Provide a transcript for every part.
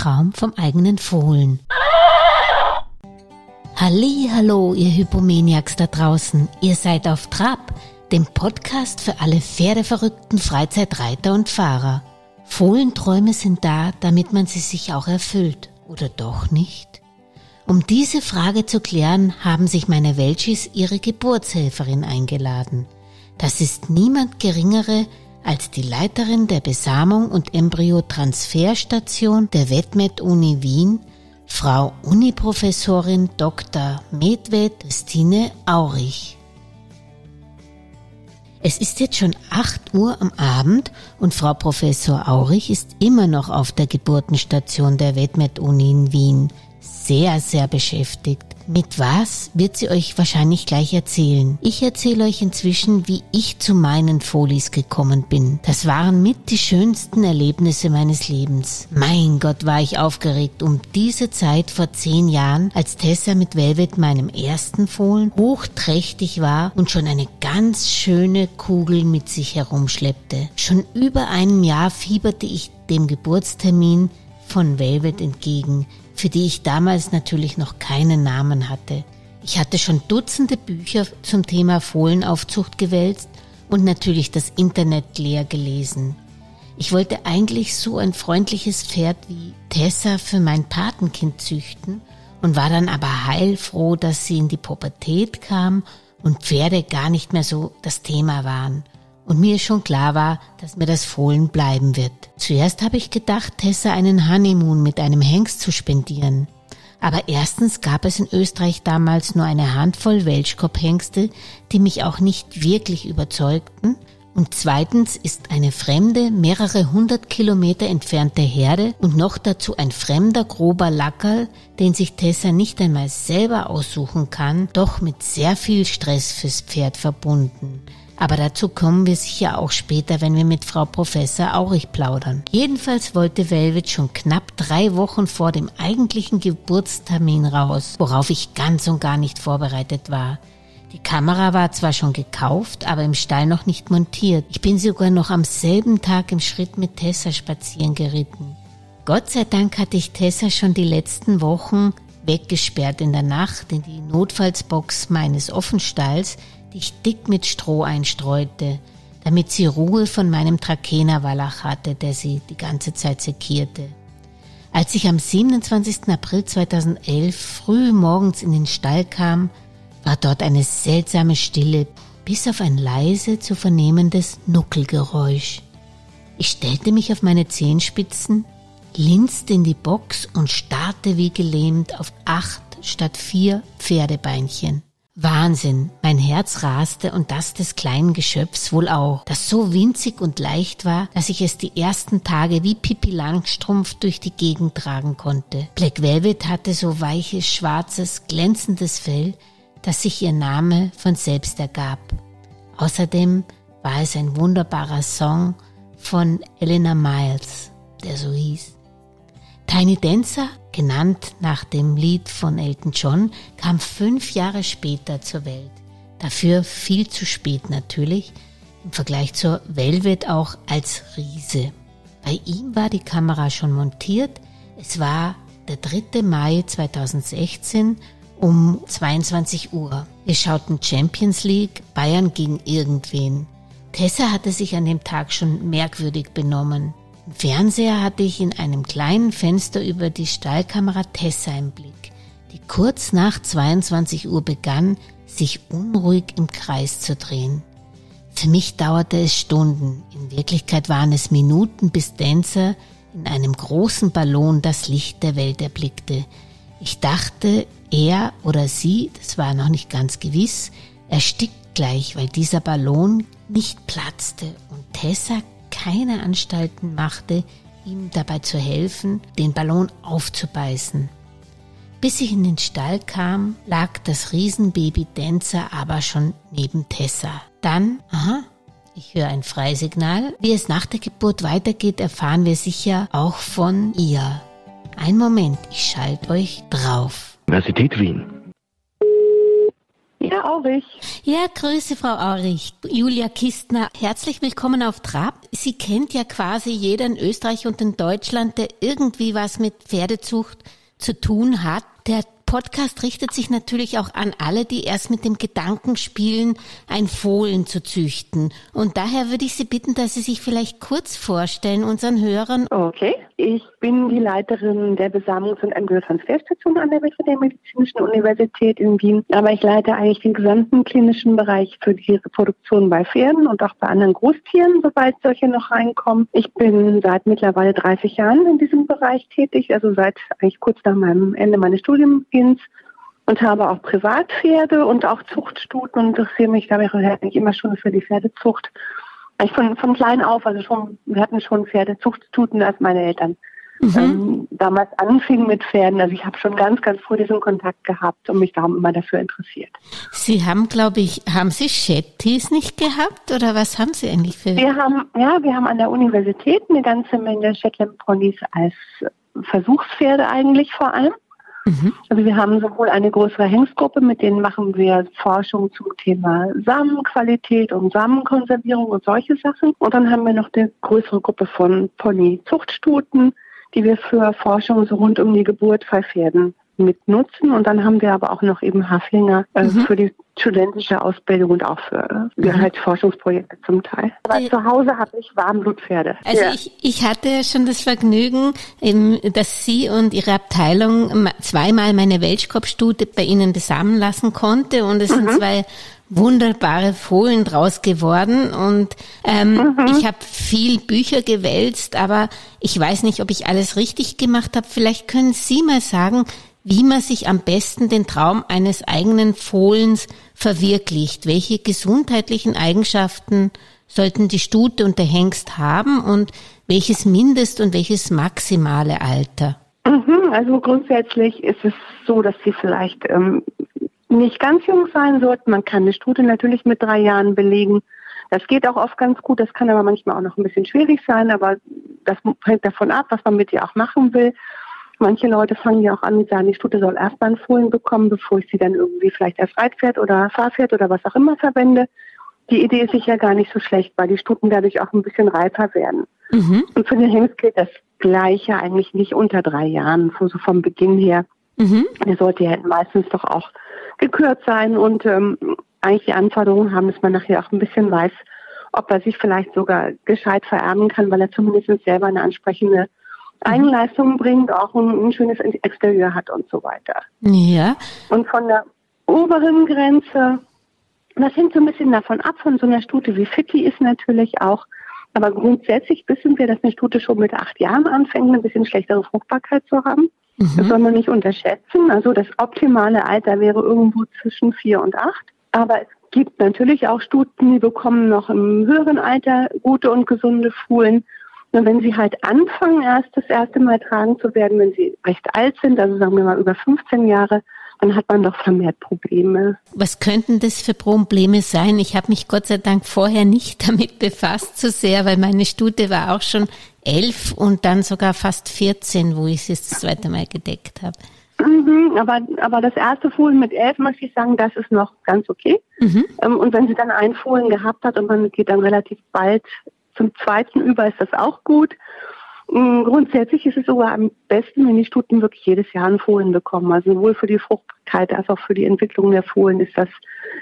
Traum vom eigenen Fohlen. Hallo, ihr Hypomaniacs da draußen. Ihr seid auf Trab, dem Podcast für alle pferdeverrückten Freizeitreiter und Fahrer. Fohlenträume sind da, damit man sie sich auch erfüllt. Oder doch nicht? Um diese Frage zu klären, haben sich meine Welchis ihre Geburtshelferin eingeladen. Das ist niemand geringere als die Leiterin der Besamung und Embryotransferstation der Vetmed Uni Wien, Frau Uniprofessorin Dr. Medved Christine Aurich. Es ist jetzt schon 8 Uhr am Abend und Frau Professor Aurich ist immer noch auf der Geburtenstation der Vetmed Uni in Wien. Sehr, sehr beschäftigt. Mit was wird sie euch wahrscheinlich gleich erzählen. Ich erzähle euch inzwischen, wie ich zu meinen Folis gekommen bin. Das waren mit die schönsten Erlebnisse meines Lebens. Mein Gott, war ich aufgeregt um diese Zeit vor zehn Jahren, als Tessa mit Velvet meinem ersten Fohlen hochträchtig war und schon eine ganz schöne Kugel mit sich herumschleppte. Schon über einem Jahr fieberte ich dem Geburtstermin von Velvet entgegen, für die ich damals natürlich noch keinen Namen hatte. Ich hatte schon Dutzende Bücher zum Thema Fohlenaufzucht gewälzt und natürlich das Internet leer gelesen. Ich wollte eigentlich so ein freundliches Pferd wie Tessa für mein Patenkind züchten und war dann aber heilfroh, dass sie in die Pubertät kam und Pferde gar nicht mehr so das Thema waren und mir schon klar war, dass mir das Fohlen bleiben wird. Zuerst habe ich gedacht, Tessa einen Honeymoon mit einem Hengst zu spendieren. Aber erstens gab es in Österreich damals nur eine Handvoll Welschkopfhengste, die mich auch nicht wirklich überzeugten. Und zweitens ist eine fremde, mehrere hundert Kilometer entfernte Herde und noch dazu ein fremder, grober Lackerl, den sich Tessa nicht einmal selber aussuchen kann, doch mit sehr viel Stress fürs Pferd verbunden. Aber dazu kommen wir sicher auch später, wenn wir mit Frau Professor Aurich plaudern. Jedenfalls wollte Velvet schon knapp drei Wochen vor dem eigentlichen Geburtstermin raus, worauf ich ganz und gar nicht vorbereitet war. Die Kamera war zwar schon gekauft, aber im Stall noch nicht montiert. Ich bin sogar noch am selben Tag im Schritt mit Tessa spazieren geritten. Gott sei Dank hatte ich Tessa schon die letzten Wochen weggesperrt in der Nacht in die Notfallsbox meines Offenstalls, die ich dick mit Stroh einstreute, damit sie Ruhe von meinem Trakehnerwallach hatte, der sie die ganze Zeit sekierte. Als ich am 27. April 2011 früh morgens in den Stall kam, war dort eine seltsame Stille, bis auf ein leise zu vernehmendes Nuckelgeräusch. Ich stellte mich auf meine Zehenspitzen, linste in die Box und starrte wie gelähmt auf acht statt vier Pferdebeinchen. Wahnsinn, mein Herz raste und das des kleinen Geschöpfs wohl auch, das so winzig und leicht war, dass ich es die ersten Tage wie Pippi Langstrumpf durch die Gegend tragen konnte. Black Velvet hatte so weiches, schwarzes, glänzendes Fell, dass sich ihr Name von selbst ergab. Außerdem war es ein wunderbarer Song von Elena Miles, der so hieß. Tiny Dancer, genannt nach dem Lied von Elton John, kam fünf Jahre später zur Welt. Dafür viel zu spät natürlich, im Vergleich zur Velvet auch als Riese. Bei ihm war die Kamera schon montiert. Es war der 3. Mai 2016 um 22 Uhr. Wir schauten Champions League, Bayern gegen irgendwen. Tessa hatte sich an dem Tag schon merkwürdig benommen. Fernseher hatte ich in einem kleinen Fenster über die Stallkamera Tessa im Blick, die kurz nach 22 Uhr begann, sich unruhig im Kreis zu drehen. Für mich dauerte es Stunden, in Wirklichkeit waren es Minuten, bis Dancer in einem großen Ballon das Licht der Welt erblickte. Ich dachte, er oder sie, das war noch nicht ganz gewiss, erstickt gleich, weil dieser Ballon nicht platzte und Tessa keine Anstalten machte, ihm dabei zu helfen, den Ballon aufzubeißen. Bis ich in den Stall kam, lag das Riesenbaby Dancer aber schon neben Tessa. Dann, aha, ich höre ein Freisignal. Wie es nach der Geburt weitergeht, erfahren wir sicher auch von ihr. Ein Moment, ich schalte euch drauf. Universität Wien. Ja, Aurich. Ja, Grüße, Frau Aurich. Julia Kistner, herzlich willkommen auf Trab. Sie kennt ja quasi jeder in Österreich und in Deutschland, der irgendwie was mit Pferdezucht zu tun hat. Der Podcast richtet sich natürlich auch an alle, die erst mit dem Gedanken spielen, ein Fohlen zu züchten. Und daher würde ich Sie bitten, dass Sie sich vielleicht kurz vorstellen, unseren Hörern. Okay, ich bin die Leiterin der Besamungs- und Embryotransferstation an der Veterinärmedizinischen Universität in Wien. Aber ich leite eigentlich den gesamten klinischen Bereich für die Reproduktion bei Pferden und auch bei anderen Großtieren, sobald solche noch reinkommen. Ich bin seit mittlerweile 30 Jahren in diesem Bereich tätig, also seit eigentlich kurz nach meinem Ende meines Studiums Kind und habe auch Privatpferde und auch Zuchtstuten und interessiere mich da eigentlich immer schon für die Pferdezucht. Ich von, von klein auf, also schon, wir hatten schon Pferdezuchtstuten, als meine Eltern mhm. ähm, damals anfingen mit Pferden. Also ich habe schon ganz, ganz früh diesen Kontakt gehabt und mich darum immer dafür interessiert. Sie haben, glaube ich, haben Sie Shetties nicht gehabt oder was haben Sie eigentlich für? Wir haben, ja, wir haben an der Universität eine ganze Menge Shetland Ponys als Versuchspferde eigentlich vor allem. Mhm. Also wir haben sowohl eine größere Hengstgruppe, mit denen machen wir Forschung zum Thema Samenqualität und Samenkonservierung und solche Sachen. Und dann haben wir noch eine größere Gruppe von Pony-Zuchtstuten, die wir für Forschung so rund um die Geburt bei Pferden mit nutzen. Und dann haben wir aber auch noch eben Haflinger äh, mhm. für die studentische Ausbildung und auch für äh, mhm. halt Forschungsprojekte zum Teil. Aber äh, zu Hause habe ich Warmblutpferde. Also ja. ich, ich hatte schon das Vergnügen, eben, dass Sie und Ihre Abteilung zweimal meine Welschkopfstute bei Ihnen besamen lassen konnte und es mhm. sind zwei wunderbare Fohlen draus geworden und ähm, mhm. ich habe viel Bücher gewälzt, aber ich weiß nicht, ob ich alles richtig gemacht habe. Vielleicht können Sie mal sagen, wie man sich am besten den Traum eines eigenen Fohlens verwirklicht. Welche gesundheitlichen Eigenschaften sollten die Stute und der Hengst haben und welches Mindest- und welches maximale Alter? Mhm, also grundsätzlich ist es so, dass sie vielleicht ähm, nicht ganz jung sein sollten. Man kann eine Stute natürlich mit drei Jahren belegen. Das geht auch oft ganz gut, das kann aber manchmal auch noch ein bisschen schwierig sein, aber das hängt davon ab, was man mit ihr auch machen will. Manche Leute fangen ja auch an und sagen, die Stute soll erstmal ein Fohlen bekommen, bevor ich sie dann irgendwie vielleicht als Reitpferd oder Fahrpferd oder was auch immer verwende. Die Idee ist sicher gar nicht so schlecht, weil die Stuten dadurch auch ein bisschen reifer werden. Mhm. Und für den Hengst gilt das Gleiche eigentlich nicht unter drei Jahren, so vom Beginn her. Mhm. Der sollte ja meistens doch auch gekürt sein und ähm, eigentlich die Anforderungen haben, dass man nachher auch ein bisschen weiß, ob er sich vielleicht sogar gescheit vererben kann, weil er zumindest selber eine ansprechende Eigenleistungen bringt, auch ein, ein, schönes Exterieur hat und so weiter. Ja. Und von der oberen Grenze, das hängt so ein bisschen davon ab, von so einer Stute wie Fitti ist natürlich auch, aber grundsätzlich wissen wir, dass eine Stute schon mit acht Jahren anfängt, ein bisschen schlechtere Fruchtbarkeit zu haben. Mhm. Das soll man nicht unterschätzen. Also das optimale Alter wäre irgendwo zwischen vier und acht. Aber es gibt natürlich auch Stuten, die bekommen noch im höheren Alter gute und gesunde Fohlen. Nur wenn sie halt anfangen, erst das erste Mal tragen zu werden, wenn sie recht alt sind, also sagen wir mal über 15 Jahre, dann hat man doch vermehrt Probleme. Was könnten das für Probleme sein? Ich habe mich Gott sei Dank vorher nicht damit befasst so sehr, weil meine Stute war auch schon elf und dann sogar fast 14, wo ich sie das zweite Mal gedeckt habe. Mhm, aber, aber das erste Fohlen mit elf, möchte ich sagen, das ist noch ganz okay. Mhm. Ähm, und wenn sie dann ein Fohlen gehabt hat und man geht dann relativ bald zum zweiten über ist das auch gut. Mm, grundsätzlich ist es sogar am besten, wenn die Stuten wirklich jedes Jahr einen Fohlen bekommen. Also sowohl für die Fruchtbarkeit als auch für die Entwicklung der Fohlen ist das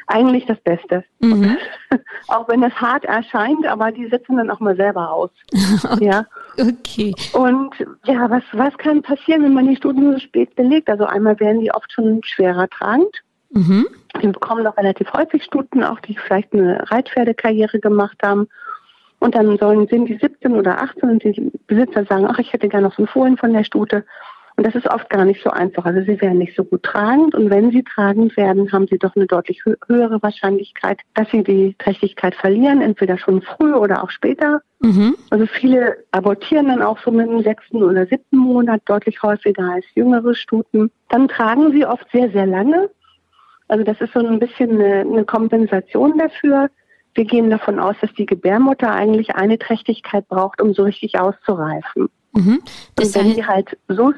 eigentlich das Beste. Mhm. auch wenn das hart erscheint, aber die setzen dann auch mal selber aus. okay. Ja. Okay. Und ja, was, was kann passieren, wenn man die Stuten so spät belegt? Also einmal werden die oft schon schwerer tragend. Mhm. Wir bekommen noch relativ häufig Stuten, auch die vielleicht eine Reitpferdekarriere gemacht haben und dann sollen, sind die 17 oder 18 und die Besitzer sagen, ach, ich hätte gerne noch so ein Fohlen von der Stute. Und das ist oft gar nicht so einfach. Also sie werden nicht so gut tragend und wenn sie tragend werden, haben sie doch eine deutlich höhere Wahrscheinlichkeit, dass sie die Trächtigkeit verlieren, entweder schon früh oder auch später. Mhm. Also viele abortieren dann auch so mit dem sechsten oder siebten Monat deutlich häufiger als jüngere Stuten. Dann tragen sie oft sehr, sehr lange. Also das ist so ein bisschen eine, eine Kompensation dafür. Wir gehen davon aus, dass die Gebärmutter eigentlich eine Trächtigkeit braucht, um so richtig auszureifen. Mhm. Und wenn sie halt so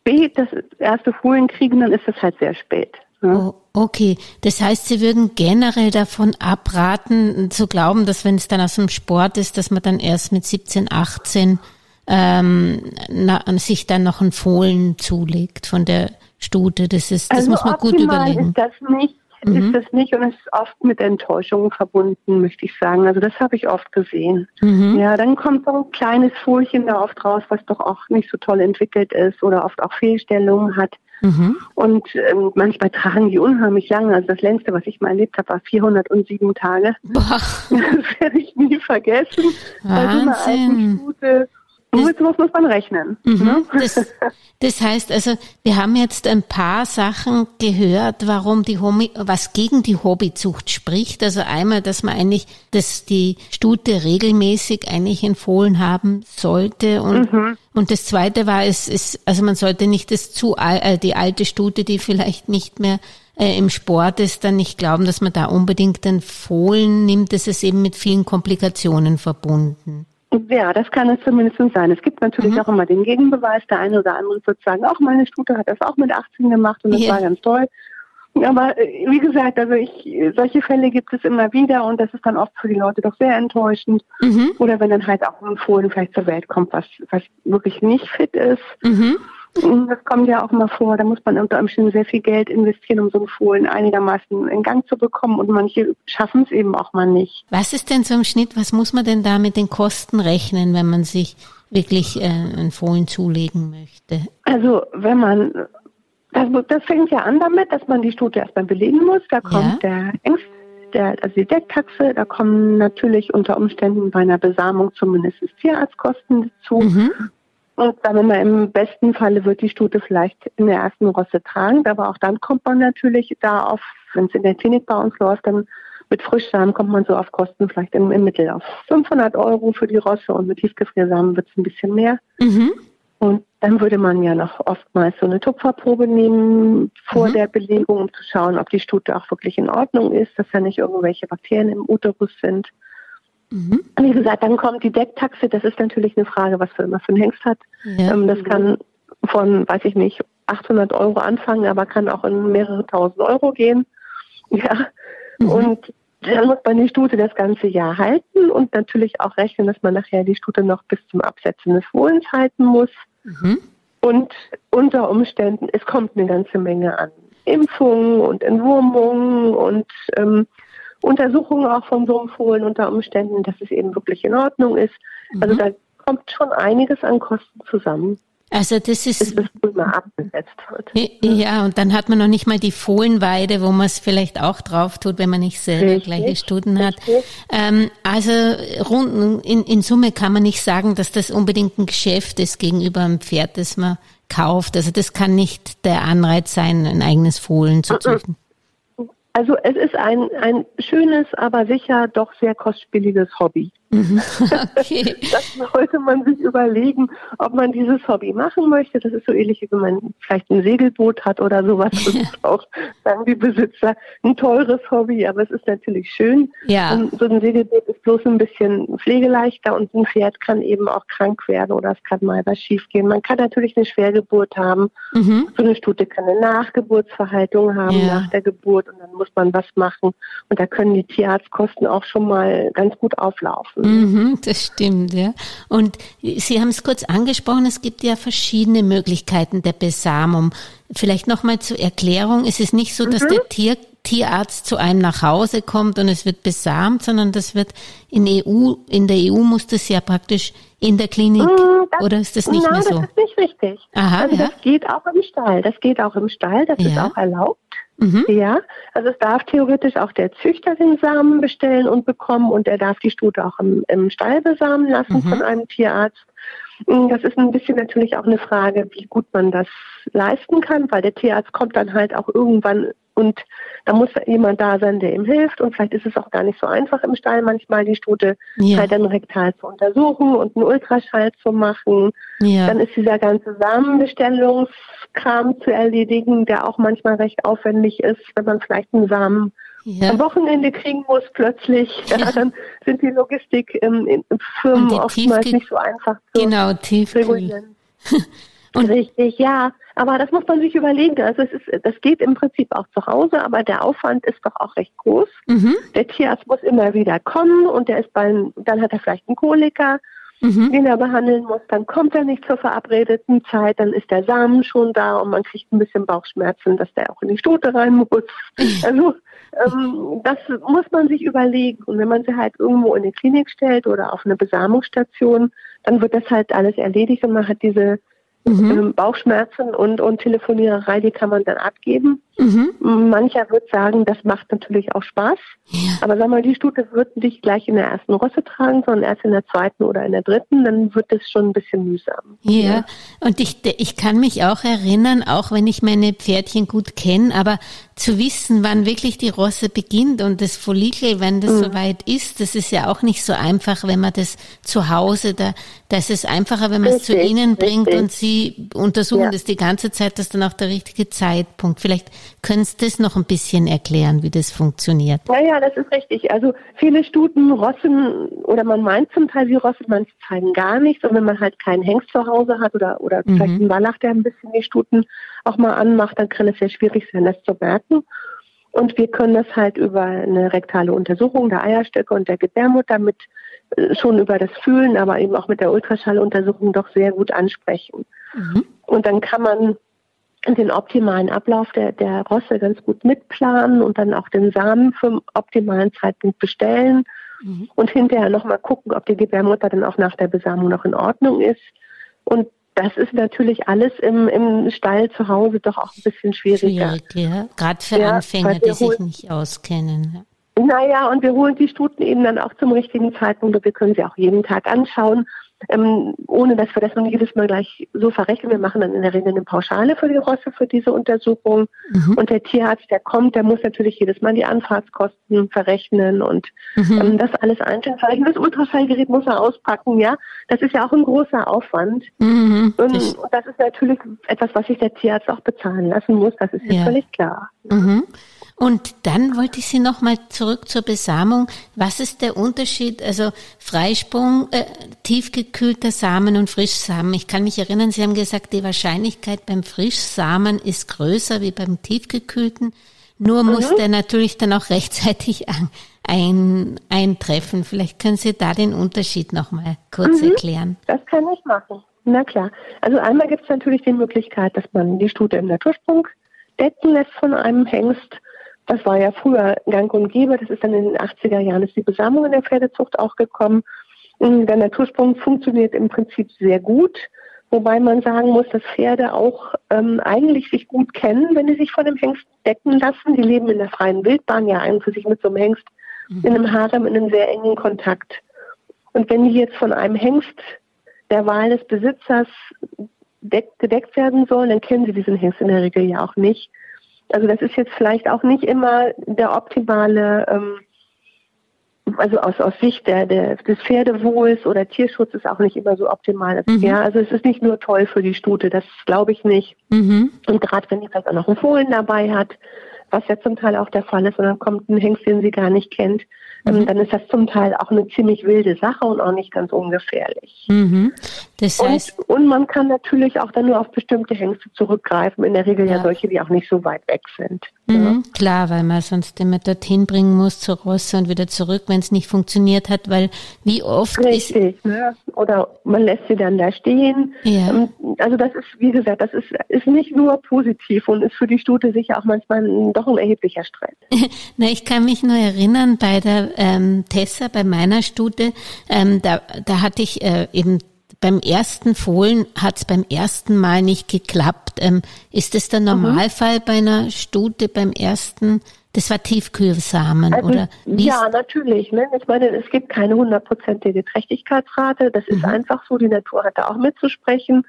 spät das erste Fohlen kriegen, dann ist das halt sehr spät. Oh, okay, das heißt, Sie würden generell davon abraten, zu glauben, dass wenn es dann aus dem Sport ist, dass man dann erst mit 17, 18 ähm, na, sich dann noch ein Fohlen zulegt von der Stute. Das ist, das also muss man gut überlegen. Ist das nicht, mhm. ist das nicht und es ist oft mit Enttäuschungen verbunden, möchte ich sagen. Also das habe ich oft gesehen. Mhm. Ja, dann kommt so ein kleines Fohlchen da oft raus, was doch auch nicht so toll entwickelt ist oder oft auch Fehlstellungen hat. Mhm. Und ähm, manchmal tragen die unheimlich lange. Also das längste, was ich mal erlebt habe, war 407 Tage. Boah. Das werde ich nie vergessen. Wahnsinn. Bei so einer alten Stute das, so muss man rechnen. Mhm, ne? das, das, heißt also, wir haben jetzt ein paar Sachen gehört, warum die Hobby, was gegen die Hobbyzucht spricht. Also einmal, dass man eigentlich, dass die Stute regelmäßig eigentlich empfohlen haben sollte und mhm. und das zweite war, es ist, also man sollte nicht das zu äh, die alte Stute, die vielleicht nicht mehr äh, im Sport ist, dann nicht glauben, dass man da unbedingt den Fohlen nimmt. Das ist eben mit vielen Komplikationen verbunden. Ja, das kann es zumindest sein. Es gibt natürlich mhm. auch immer den Gegenbeweis. Der eine oder andere wird sagen, auch meine Stute hat das auch mit 18 gemacht und das yeah. war ganz toll. Aber äh, wie gesagt, also ich, solche Fälle gibt es immer wieder und das ist dann oft für die Leute doch sehr enttäuschend. Mhm. Oder wenn dann halt auch ein Fohlen vielleicht zur Welt kommt, was, was wirklich nicht fit ist. Mhm. Das kommt ja auch mal vor, da muss man unter Umständen sehr viel Geld investieren, um so ein Fohlen einigermaßen in Gang zu bekommen und manche schaffen es eben auch mal nicht. Was ist denn so im Schnitt, was muss man denn da mit den Kosten rechnen, wenn man sich wirklich äh, ein Fohlen zulegen möchte? Also wenn man, das, das fängt ja an damit, dass man die Stute erstmal belegen muss, da kommt ja. der Ängst der, also die Decktaxe, da kommen natürlich unter Umständen bei einer Besamung zumindest Tierarztkosten dazu. Mhm. Und sagen wir mal, im besten Falle wird die Stute vielleicht in der ersten Rosse tragen, aber auch dann kommt man natürlich da auf, wenn es in der Klinik bei uns läuft, dann mit Frischsamen kommt man so auf Kosten vielleicht im, im Mittel auf 500 Euro für die Rosse und mit Tiefgefriersamen wird es ein bisschen mehr. Mhm. Und dann würde man ja noch oftmals so eine Tupferprobe nehmen vor mhm. der Belegung, um zu schauen, ob die Stute auch wirklich in Ordnung ist, dass da nicht irgendwelche Bakterien im Uterus sind. Mhm. Wie gesagt, dann kommt die Decktaxe. Das ist natürlich eine Frage, was man für einen Hengst hat. Ja. Ähm, das kann von, weiß ich nicht, 800 Euro anfangen, aber kann auch in mehrere tausend Euro gehen. Ja. Mhm. Und dann muss man die Stute das ganze Jahr halten und natürlich auch rechnen, dass man nachher die Stute noch bis zum Absetzen des Fohlens halten muss. Mhm. Und unter Umständen, es kommt eine ganze Menge an Impfungen und Entwurmungen und ähm, Untersuchungen auch von so einem Fohlen unter Umständen, dass es eben wirklich in Ordnung ist. Also mhm. da kommt schon einiges an Kosten zusammen. Also das ist, bis das mal abgesetzt wird. Ja, und dann hat man noch nicht mal die Fohlenweide, wo man es vielleicht auch drauf tut, wenn man nicht selber richtig, gleiche Studen hat. Ähm, also rund, in, in Summe kann man nicht sagen, dass das unbedingt ein Geschäft ist gegenüber einem Pferd, das man kauft. Also das kann nicht der Anreiz sein, ein eigenes Fohlen zu züchten. Also es ist ein, ein schönes, aber sicher doch sehr kostspieliges Hobby. Mhm. Okay. das sollte man sich überlegen, ob man dieses Hobby machen möchte. Das ist so ähnlich, wie wenn man vielleicht ein Segelboot hat oder sowas. Das ist auch, sagen die Besitzer, ein teures Hobby, aber es ist natürlich schön. Ja. Und so ein Segelboot ist bloß ein bisschen pflegeleichter und ein Pferd kann eben auch krank werden oder es kann mal was schiefgehen. Man kann natürlich eine Schwergeburt haben. Mhm. So eine Stute kann eine Nachgeburtsverhaltung haben ja. nach der Geburt und dann muss man was machen. Und da können die Tierarztkosten auch schon mal ganz gut auflaufen. Mhm, das stimmt, ja. Und Sie haben es kurz angesprochen, es gibt ja verschiedene Möglichkeiten der Besamung. Vielleicht nochmal zur Erklärung, es ist nicht so, dass mhm. der Tier, Tierarzt zu einem nach Hause kommt und es wird besamt, sondern das wird in EU, in der EU muss das ja praktisch in der Klinik, mhm, das, oder ist das nicht nein, mehr so? das ist nicht richtig. Aha, also ja. das geht auch im Stall, das geht auch im Stall, das ja. ist auch erlaubt. Mhm. Ja, also es darf theoretisch auch der Züchter den Samen bestellen und bekommen und er darf die Stute auch im, im Stall besamen lassen mhm. von einem Tierarzt. Mm, das ist ein bisschen natürlich auch eine Frage, wie gut man das leisten kann, weil der Tierarzt kommt dann halt auch irgendwann und da muss jemand da sein, der ihm hilft. Und vielleicht ist es auch gar nicht so einfach im Stall manchmal die Stute ja. halt dann rektal zu untersuchen und einen Ultraschall zu machen. Ja. Dann ist dieser ganze Samenbestellungskram zu erledigen, der auch manchmal recht aufwendig ist, wenn man vielleicht einen Samen ja. am Wochenende kriegen muss plötzlich. Ja, dann sind die Logistik ähm, oftmals nicht so einfach zu genau, regulieren. Und Richtig, ja. Aber das muss man sich überlegen. Also es ist, das geht im Prinzip auch zu Hause, aber der Aufwand ist doch auch recht groß. Mhm. Der Tierarzt muss immer wieder kommen und der ist beim, dann hat er vielleicht einen Koliker, mhm. den er behandeln muss. Dann kommt er nicht zur verabredeten Zeit, dann ist der Samen schon da und man kriegt ein bisschen Bauchschmerzen, dass der auch in die Stute rein muss. Also ähm, das muss man sich überlegen. Und wenn man sie halt irgendwo in die Klinik stellt oder auf eine Besamungsstation, dann wird das halt alles erledigt und man hat diese mhm. Ähm, Bauchschmerzen und, und Telefoniererei, die kann man dann abgeben. Mhm. Mancher wird sagen, das macht natürlich auch Spaß. Ja. Aber sag mal, die Stute wird nicht gleich in der ersten Rosse tragen, sondern erst in der zweiten oder in der dritten, dann wird es schon ein bisschen mühsam. Ja, ja. und ich, ich kann mich auch erinnern, auch wenn ich meine Pferdchen gut kenne, aber zu wissen, wann wirklich die Rosse beginnt und das Follikel, wenn das mhm. soweit ist, das ist ja auch nicht so einfach, wenn man das zu Hause, da, da ist es einfacher, wenn man es zu ihnen bringt richtig. und sie untersuchen ja. das die ganze Zeit, das ist dann auch der richtige Zeitpunkt. Vielleicht können Sie das noch ein bisschen erklären, wie das funktioniert? Naja, das ist richtig. Also viele Stuten rossen oder man meint zum Teil, sie rossen, manche zeigen gar nichts. Und wenn man halt keinen Hengst zu Hause hat oder, oder mhm. vielleicht einen Wallach, der ein bisschen die Stuten auch mal anmacht, dann kann es sehr schwierig sein, das zu merken. Und wir können das halt über eine rektale Untersuchung der Eierstöcke und der Gebärmutter mit äh, schon über das Fühlen, aber eben auch mit der Ultraschalluntersuchung doch sehr gut ansprechen. Mhm. Und dann kann man den optimalen Ablauf der, der Rosse ganz gut mitplanen und dann auch den Samen zum optimalen Zeitpunkt bestellen mhm. und hinterher nochmal gucken, ob die Gebärmutter dann auch nach der Besamung noch in Ordnung ist. Und das ist natürlich alles im, im Stall zu Hause doch auch ein bisschen schwieriger. Schwierig, ja. Gerade für ja, Anfänger, die sich nicht auskennen. Naja, und wir holen die Stuten eben dann auch zum richtigen Zeitpunkt und wir können sie auch jeden Tag anschauen ähm, ohne dass wir das nun jedes Mal gleich so verrechnen. Wir machen dann in der Regel eine Pauschale für die Rosse für diese Untersuchung. Mhm. Und der Tierarzt, der kommt, der muss natürlich jedes Mal die Anfahrtskosten verrechnen und mhm. ähm, das alles einzeln verrechnen. Das Ultraschallgerät muss er auspacken, ja. Das ist ja auch ein großer Aufwand. Mhm. Und, und, das ist natürlich etwas, was sich der Tierarzt auch bezahlen lassen muss. Das ist ja, ja völlig klar. Mhm. Und dann wollte ich Sie nochmal zurück zur Besamung. Was ist der Unterschied? Also Freisprung, äh, tiefgekühlter Samen und Frischsamen. Ich kann mich erinnern, Sie haben gesagt, die Wahrscheinlichkeit beim Frischsamen ist größer wie beim tiefgekühlten. Nur mhm. muss der natürlich dann auch rechtzeitig an, ein, eintreffen. Vielleicht können Sie da den Unterschied nochmal kurz mhm. erklären. Das kann ich machen. Na klar. Also einmal gibt es natürlich die Möglichkeit, dass man die Stute im Natursprung decken lässt von einem Hengst das war ja früher gang und gäbe. Das ist dann in den 80er Jahren, ist die Besamung in der Pferdezucht auch gekommen. Der Natursprung funktioniert im Prinzip sehr gut. Wobei man sagen muss, dass Pferde auch ähm, eigentlich sich gut kennen, wenn sie sich von dem Hengst decken lassen. Die leben in der freien Wildbahn ja eigentlich sich mit so einem Hengst mhm. in einem Harem in einem sehr engen Kontakt. Und wenn die jetzt von einem Hengst der Wahl des Besitzers gedeckt werden sollen, dann kennen sie diesen Hengst in der Regel ja auch nicht. Also das ist jetzt vielleicht auch nicht immer der optimale, ähm, also aus, aus Sicht der, der, des Pferdewohls oder Tierschutzes auch nicht immer so optimal. Mhm. Ja, also es ist nicht nur toll für die Stute, das glaube ich nicht. Mhm. Und gerade wenn die vielleicht auch noch einen Fohlen dabei hat, was ja zum Teil auch der Fall ist, und dann kommt ein Hengst, den sie gar nicht kennt, ähm, mhm. dann ist das zum Teil auch eine ziemlich wilde Sache und auch nicht ganz ungefährlich. Mhm. Das heißt, und, und, man kann natürlich auch dann nur auf bestimmte Hengste zurückgreifen, in der Regel ja, ja solche, die auch nicht so weit weg sind. Mhm, ja. Klar, weil man sonst immer dorthin bringen muss zur Rosse und wieder zurück, wenn es nicht funktioniert hat, weil wie oft Richtig, ist ne? oder man lässt sie dann da stehen. Ja. Ähm, also das ist, wie gesagt, das ist, ist nicht nur positiv und ist für die Stute sicher auch manchmal ein, doch ein erheblicher Stress. Na, ich kann mich nur erinnern bei der ähm, Tessa, bei meiner Stute, ähm, da, da hatte ich äh, eben beim ersten Fohlen hat es beim ersten Mal nicht geklappt. Ähm, ist das der mhm. Normalfall mhm. bei einer Stute beim ersten? Das war Tiefkühlsamen, also, oder? Wie ja, natürlich. Ne? Ich meine, es gibt keine hundertprozentige Trächtigkeitsrate. Das ist mhm. einfach so. Die Natur hat da auch mitzusprechen.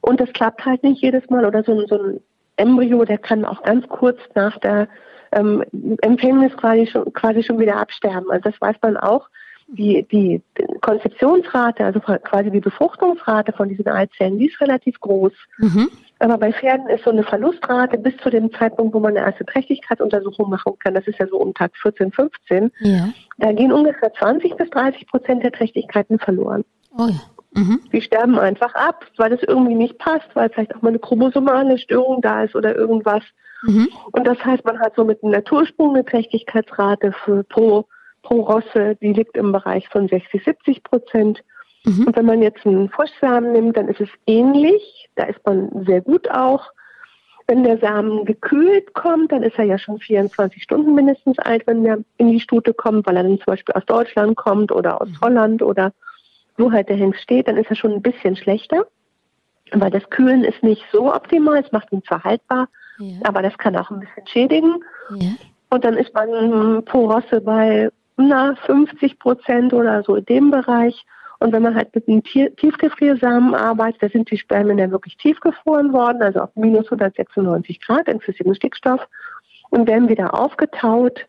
Und das klappt halt nicht jedes Mal. Oder so, so ein Embryo, der kann auch ganz kurz nach der ähm, Empfängnis quasi schon, quasi schon wieder absterben. Also das weiß man auch. Die, die Konzeptionsrate, also quasi die Befruchtungsrate von diesen Eizellen, die ist relativ groß. Mhm. Aber bei Pferden ist so eine Verlustrate bis zu dem Zeitpunkt, wo man eine erste Trächtigkeitsuntersuchung machen kann, das ist ja so um Tag 14, 15, ja. da gehen ungefähr 20 bis 30 Prozent der Trächtigkeiten verloren. Oh ja. Mhm. Die sterben einfach ab, weil das irgendwie nicht passt, weil vielleicht auch mal eine chromosomale Störung da ist oder irgendwas. Mhm. Und das heißt, man hat so mit einem Natursprung eine Trächtigkeitsrate für pro, pro Rosse, die liegt im Bereich von 60, 70 Prozent. Mhm. Und wenn man jetzt einen Froschsamen nimmt, dann ist es ähnlich. Da ist man sehr gut auch. Wenn der Samen gekühlt kommt, dann ist er ja schon 24 Stunden mindestens alt, wenn er in die Stute kommt, weil er dann zum Beispiel aus Deutschland kommt oder aus mhm. Holland oder wo halt der Hengst steht, dann ist er schon ein bisschen schlechter. Weil das Kühlen ist nicht so optimal, es macht ihn zwar haltbar, ja. aber das kann auch ein bisschen schädigen. Ja. Und dann ist man pro Rosse bei na, 50 Prozent oder so in dem Bereich. Und wenn man halt mit einem Tiefgefriersamen arbeitet, da sind die Spermien dann wirklich tiefgefroren worden, also auf minus 196 Grad in flüssigem Stickstoff und werden wieder aufgetaut.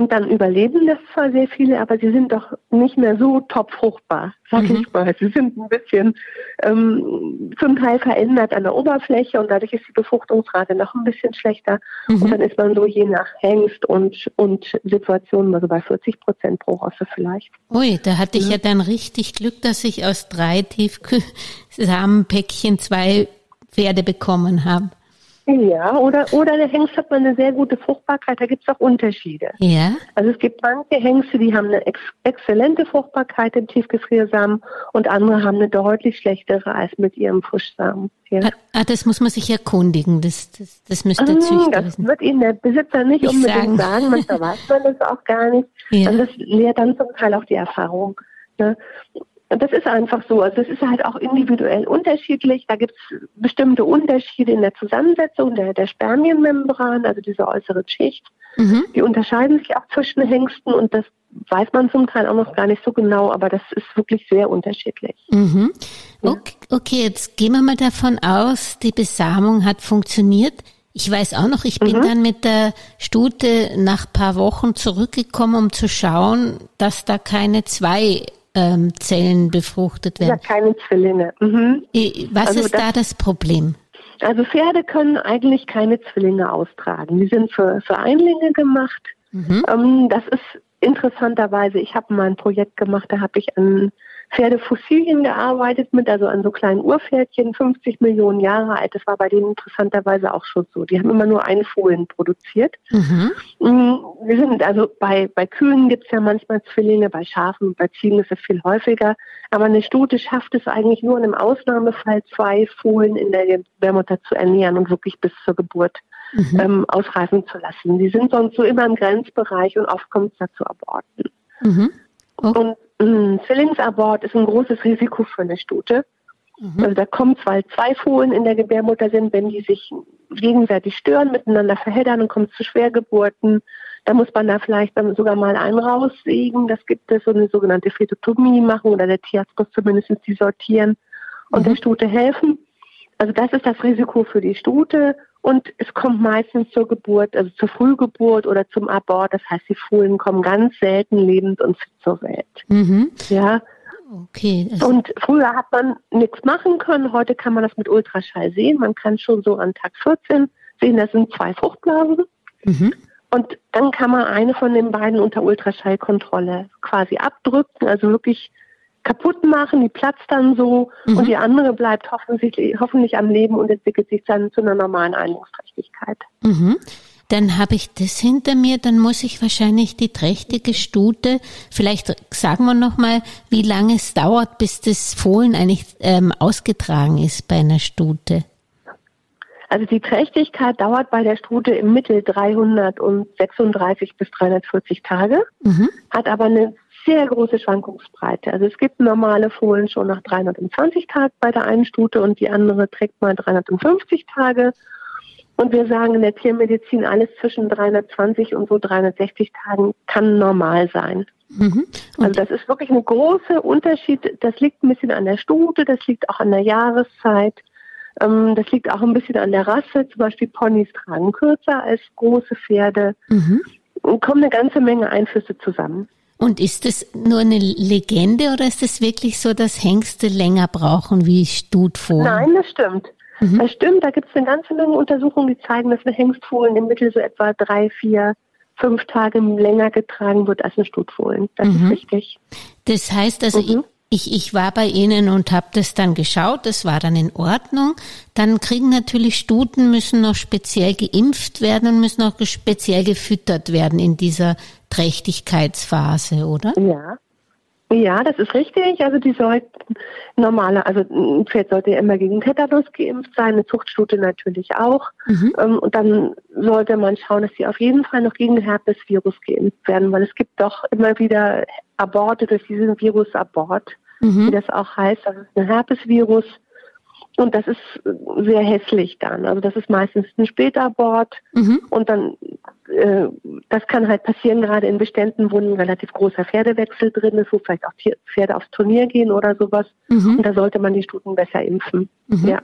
Und dann überleben das zwar sehr viele, aber sie sind doch nicht mehr so top fruchtbar, sag mhm. ich mal. Sie sind ein bisschen ähm, zum Teil verändert an der Oberfläche und dadurch ist die Befruchtungsrate noch ein bisschen schlechter. Mhm. Und dann ist man so je nach Hengst und, und Situation also bei 40 Prozent pro Rosse vielleicht. Ui, da hatte ich ja dann richtig Glück, dass ich aus drei Tiefsamenpäckchen zwei Pferde bekommen habe. Ja, oder, oder der Hengst hat mal eine sehr gute Fruchtbarkeit, da gibt es auch Unterschiede. Ja. Also es gibt manche Hengste, die haben eine ex exzellente Fruchtbarkeit im Tiefgefriersamen und andere haben eine deutlich schlechtere als mit ihrem Frischsamen. Ja. Ah, ah das muss man sich erkundigen, das, das, das müsste der Züchter Das wissen. wird Ihnen der Besitzer nicht ich unbedingt sagen. sagen, manchmal weiß man das auch gar nicht. Ja. Also das lehrt dann zum Teil auch die Erfahrung. Ne? Das ist einfach so. Also es ist halt auch individuell unterschiedlich. Da gibt es bestimmte Unterschiede in der Zusammensetzung der, der Spermienmembran, also diese äußere Schicht. Mhm. Die unterscheiden sich auch zwischen Hengsten und das weiß man zum Teil auch noch gar nicht so genau, aber das ist wirklich sehr unterschiedlich. Mhm. Okay, okay, jetzt gehen wir mal davon aus, die Besamung hat funktioniert. Ich weiß auch noch, ich bin mhm. dann mit der Stute nach paar Wochen zurückgekommen, um zu schauen, dass da keine zwei ähm, Zellen befruchtet werden. Ja, keine Zwillinge. Mhm. Was also ist das, da das Problem? Also Pferde können eigentlich keine Zwillinge austragen. Die sind für, für Einlinge gemacht. Mhm. Ähm, das ist interessanterweise, ich habe mal ein Projekt gemacht, da habe ich an Pferdefossilien gearbeitet mit, also an so kleinen Urpferdchen, 50 Millionen Jahre alt. Das war bei denen interessanterweise auch schon so. Die haben immer nur einen Fohlen produziert. Mhm. Mm, wir sind also bei, bei Kühen gibt es ja manchmal Zwillinge, bei Schafen, bei Ziegen ist es viel häufiger. Aber eine Stute schafft es eigentlich nur in einem Ausnahmefall, zwei Fohlen in der Gebärmutter zu ernähren und wirklich bis zur Geburt mhm. ähm, ausreifen zu lassen. Die sind sonst so immer im Grenzbereich und oft kommt es dazu Aborten. Mhm. Okay. Und ein Zwillingsabort ist ein großes Risiko für eine Stute. Mhm. Also da kommt es, weil zwei Fohlen in der Gebärmutter sind, wenn die sich gegenseitig stören, miteinander verheddern und kommt zu Schwergeburten. Da muss man da vielleicht dann sogar mal einen raussägen. Das gibt es, so eine sogenannte Fetotomie machen oder der Tierarzt muss zumindest die sortieren und mhm. der Stute helfen. Also das ist das Risiko für die Stute. Und es kommt meistens zur Geburt, also zur Frühgeburt oder zum Abort. Das heißt, die Fohlen kommen ganz selten lebend und fit zur Welt. Mhm. Ja. Okay. Und früher hat man nichts machen können. Heute kann man das mit Ultraschall sehen. Man kann schon so an Tag 14 sehen, das sind zwei Fruchtblasen. Mhm. Und dann kann man eine von den beiden unter Ultraschallkontrolle quasi abdrücken, also wirklich kaputt machen, die platzt dann so mhm. und die andere bleibt hoffentlich, hoffentlich am Leben und entwickelt sich dann zu einer normalen Einlungsträchtigkeit. Mhm. Dann habe ich das hinter mir, dann muss ich wahrscheinlich die trächtige Stute, vielleicht sagen wir nochmal, wie lange es dauert, bis das Fohlen eigentlich ähm, ausgetragen ist bei einer Stute. Also die Trächtigkeit dauert bei der Stute im Mittel 336 bis 340 Tage, mhm. hat aber eine sehr große Schwankungsbreite. Also es gibt normale Fohlen schon nach 320 Tagen bei der einen Stute und die andere trägt mal 350 Tage. Und wir sagen in der Tiermedizin, alles zwischen 320 und so 360 Tagen kann normal sein. Mhm. Also das ist wirklich ein großer Unterschied. Das liegt ein bisschen an der Stute, das liegt auch an der Jahreszeit. Ähm, das liegt auch ein bisschen an der Rasse. Zum Beispiel Ponys tragen kürzer als große Pferde. Mhm. Und kommen eine ganze Menge Einflüsse zusammen. Und ist das nur eine Legende oder ist es wirklich so, dass Hengste länger brauchen wie Stutfohlen? Nein, das stimmt. Mhm. Das stimmt. Da gibt es eine ganze Menge Untersuchungen, die zeigen, dass eine Hengstfohlen im Mittel so etwa drei, vier, fünf Tage länger getragen wird als ein Stutfohlen. Das mhm. ist richtig. Das heißt also, mhm. ich, ich war bei Ihnen und habe das dann geschaut, das war dann in Ordnung. Dann kriegen natürlich Stuten, müssen noch speziell geimpft werden und müssen auch speziell gefüttert werden in dieser Trächtigkeitsphase, oder? Ja. Ja, das ist richtig. Also die sollten normale, also ein Pferd sollte ja immer gegen Tetanus geimpft sein, eine Zuchtstute natürlich auch. Mhm. Ähm, und dann sollte man schauen, dass sie auf jeden Fall noch gegen Herpesvirus geimpft werden, weil es gibt doch immer wieder Aborte durch diesen Virusabort, mhm. wie das auch heißt. Das ist ein Herpesvirus. Und das ist sehr hässlich dann. Also das ist meistens ein Spätabort. Mhm. Und dann, äh, das kann halt passieren, gerade in Beständen, wo ein relativ großer Pferdewechsel drin ist, wo vielleicht auch Pferde aufs Turnier gehen oder sowas. Mhm. Und da sollte man die Stuten besser impfen. Mhm. Ja.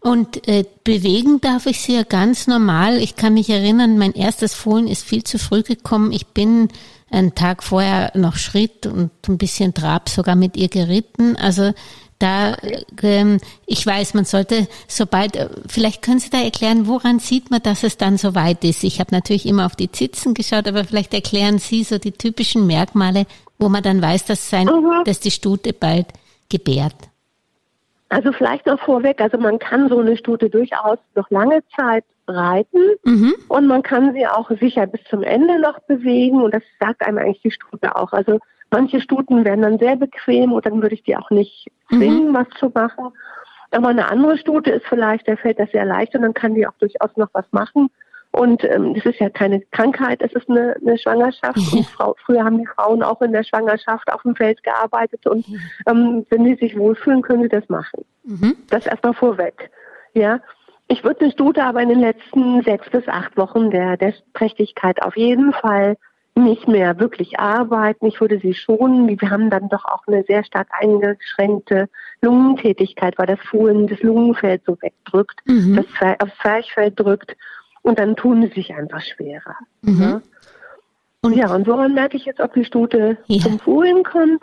Und äh, bewegen darf ich sie ja ganz normal. Ich kann mich erinnern, mein erstes Fohlen ist viel zu früh gekommen. Ich bin einen Tag vorher noch Schritt und ein bisschen Trab sogar mit ihr geritten. Also da, ähm, ich weiß, man sollte sobald, äh, vielleicht können Sie da erklären, woran sieht man, dass es dann so weit ist? Ich habe natürlich immer auf die Zitzen geschaut, aber vielleicht erklären Sie so die typischen Merkmale, wo man dann weiß, dass, sein, mhm. dass die Stute bald gebärt. Also vielleicht noch vorweg, also man kann so eine Stute durchaus noch lange Zeit reiten mhm. und man kann sie auch sicher bis zum Ende noch bewegen und das sagt einem eigentlich die Stute auch. Also manche Stuten werden dann sehr bequem und dann würde ich die auch nicht zwingen, mhm. was zu machen. Aber eine andere Stute ist vielleicht, der fällt das sehr leicht und dann kann die auch durchaus noch was machen. Und ähm, das ist ja keine Krankheit, es ist eine, eine Schwangerschaft. Ja. Und Frau, früher haben die Frauen auch in der Schwangerschaft auf dem Feld gearbeitet und ähm, wenn sie sich wohlfühlen, können sie das machen. Mhm. Das erstmal vorweg. Ja. Ich würde eine Stute aber in den letzten sechs bis acht Wochen der, der Trächtigkeit auf jeden Fall nicht mehr wirklich arbeiten. Ich würde sie schonen. Wir haben dann doch auch eine sehr stark eingeschränkte Lungentätigkeit, weil das Fohlen das Lungenfeld so wegdrückt, mhm. das aufs Zwerchfell drückt und dann tun sie sich einfach schwerer. Mhm. Ja. Und ja, und woran merke ich jetzt, ob die Stute ja. zum Fohlen kommt?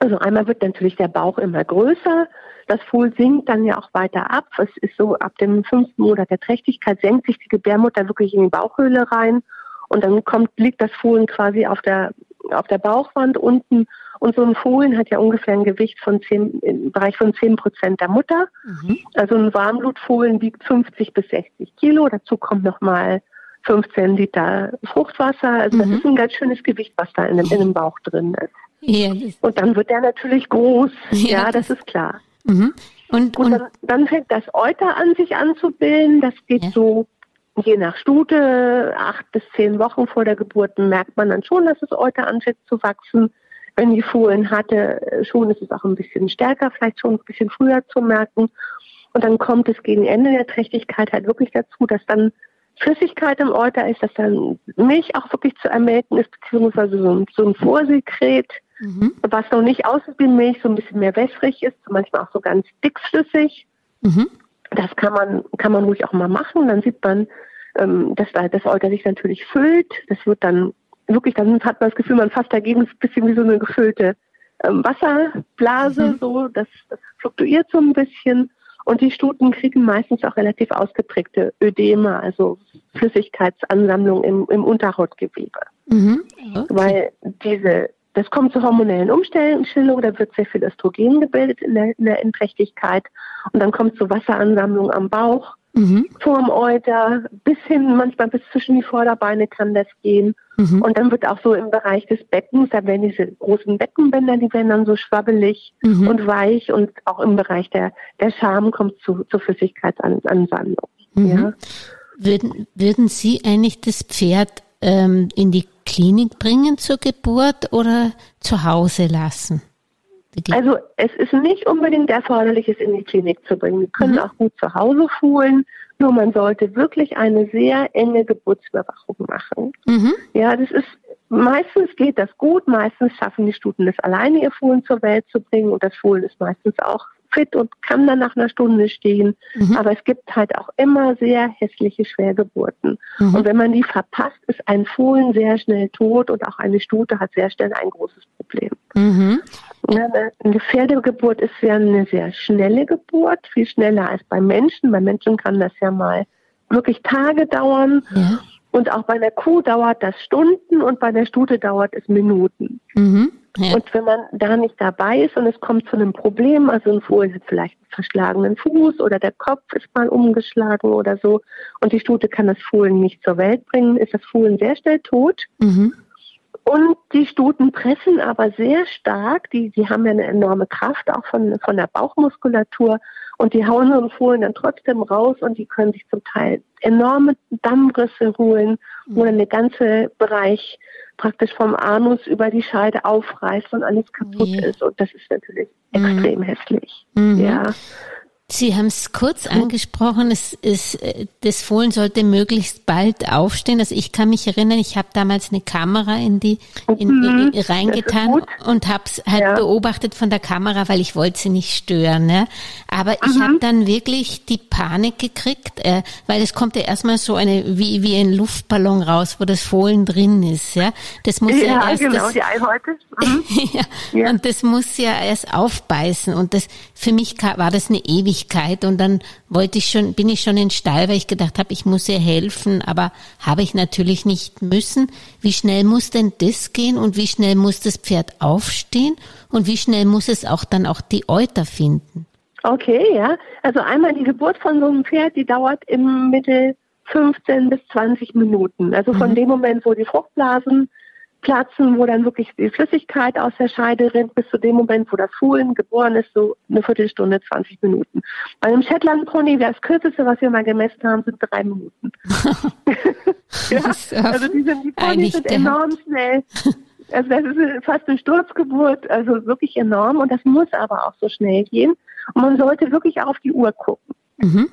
Also einmal wird natürlich der Bauch immer größer. Das Fohl sinkt dann ja auch weiter ab. Es ist so, ab dem fünften Monat der Trächtigkeit senkt sich die Gebärmutter wirklich in die Bauchhöhle rein. Und dann kommt, liegt das Fohlen quasi auf der, auf der Bauchwand unten. Und so ein Fohlen hat ja ungefähr ein Gewicht von 10, im Bereich von 10 Prozent der Mutter. Mhm. Also ein Warmblutfohlen wiegt 50 bis 60 Kilo. Dazu kommt nochmal 15 Liter Fruchtwasser. Also mhm. das ist ein ganz schönes Gewicht, was da in dem, in dem Bauch drin ist. Ja, und dann wird der natürlich groß. Ja, ja das ist klar. Mhm. Und, und, und dann, dann, fängt das Euter an, sich anzubilden. Das geht ja. so Je nach Stute, acht bis zehn Wochen vor der Geburt, merkt man dann schon, dass das Euter anfängt zu wachsen. Wenn die Fohlen hatte, schon ist es auch ein bisschen stärker, vielleicht schon ein bisschen früher zu merken. Und dann kommt es gegen Ende der Trächtigkeit halt wirklich dazu, dass dann Flüssigkeit im Euter ist, dass dann Milch auch wirklich zu ermelken ist, beziehungsweise so ein, so ein Vorsekret, mhm. was noch nicht aussieht wie Milch, so ein bisschen mehr wässrig ist, manchmal auch so ganz dickflüssig. Mhm. Das kann man, kann man ruhig auch mal machen. Dann sieht man, ähm, dass da das Euter sich natürlich füllt. Das wird dann wirklich, dann hat man das Gefühl, man fasst dagegen ein bisschen wie so eine gefüllte ähm, Wasserblase, mhm. so, das, das fluktuiert so ein bisschen. Und die Stuten kriegen meistens auch relativ ausgeprägte Ödeme, also Flüssigkeitsansammlung im, im Unterhautgewebe. Mhm. Okay. Weil diese, das kommt zu hormonellen Umstellungen, da wird sehr viel Östrogen gebildet in der, in der Enträchtigkeit und dann kommt zu Wasseransammlung am Bauch Mhm. Vorm Euter bis hin, manchmal bis zwischen die Vorderbeine kann das gehen. Mhm. Und dann wird auch so im Bereich des Beckens, da werden diese großen Beckenbänder, die werden dann so schwabbelig mhm. und weich und auch im Bereich der, der Scham kommt zu, zur Flüssigkeitsansammlung. Mhm. Ja. Würden, würden Sie eigentlich das Pferd ähm, in die Klinik bringen zur Geburt oder zu Hause lassen? Also es ist nicht unbedingt erforderlich, es in die Klinik zu bringen. Wir können mhm. auch gut zu Hause fuhlen, nur man sollte wirklich eine sehr enge Geburtsüberwachung machen. Mhm. Ja, das ist meistens geht das gut, meistens schaffen die Stuten es alleine, ihr Fohlen zur Welt zu bringen und das Fohlen ist meistens auch fit und kann dann nach einer Stunde stehen. Mhm. Aber es gibt halt auch immer sehr hässliche Schwergeburten. Mhm. Und wenn man die verpasst, ist ein Fohlen sehr schnell tot und auch eine Stute hat sehr schnell ein großes Problem. Mhm. Eine Pferdegeburt ist ja eine sehr schnelle Geburt, viel schneller als beim Menschen. Bei Menschen kann das ja mal wirklich Tage dauern. Ja. Und auch bei der Kuh dauert das Stunden und bei der Stute dauert es Minuten. Mhm. Ja. Und wenn man da nicht dabei ist und es kommt zu einem Problem, also ein Fohlen hat vielleicht einen verschlagenen Fuß oder der Kopf ist mal umgeschlagen oder so und die Stute kann das Fohlen nicht zur Welt bringen, ist das Fohlen sehr schnell tot. Mhm. Und die Stuten pressen aber sehr stark, die, die haben ja eine enorme Kraft auch von, von der Bauchmuskulatur und die hauen einen Fohlen dann trotzdem raus und die können sich zum Teil enorme Dammrisse holen, wo dann der ganze Bereich praktisch vom Anus über die Scheide aufreißt und alles kaputt nee. ist. Und das ist natürlich mhm. extrem hässlich. Mhm. Ja. Sie haben es kurz angesprochen, es ist, äh, das Fohlen sollte möglichst bald aufstehen. Also ich kann mich erinnern, ich habe damals eine Kamera in die in, mhm, in, reingetan und habe es halt ja. beobachtet von der Kamera, weil ich wollte sie nicht stören. Ne? Aber ich mhm. habe dann wirklich die Panik gekriegt, äh, weil es kommt ja erstmal so eine wie wie ein Luftballon raus, wo das Fohlen drin ist. Ja, das muss ja, ja erst genau, das, die Eihäute. Mhm. ja, ja, und das muss ja erst aufbeißen und das für mich war das eine ewig Ewigkeit und dann wollte ich schon, bin ich schon in den Stall, weil ich gedacht habe, ich muss ihr helfen, aber habe ich natürlich nicht müssen. Wie schnell muss denn das gehen und wie schnell muss das Pferd aufstehen und wie schnell muss es auch dann auch die Euter finden? Okay, ja. Also einmal die Geburt von so einem Pferd, die dauert im Mittel 15 bis 20 Minuten. Also von mhm. dem Moment, wo die Fruchtblasen platzen, wo dann wirklich die Flüssigkeit aus der Scheide rinnt, bis zu dem Moment, wo das Fohlen geboren ist, so eine Viertelstunde, 20 Minuten. Bei einem Shetland Pony, das kürzeste, was wir mal gemessen haben, sind drei Minuten. ja, also die, sind, die Ponys sind enorm schnell. Also das ist fast eine Sturzgeburt, also wirklich enorm und das muss aber auch so schnell gehen. Und man sollte wirklich auf die Uhr gucken. Mhm.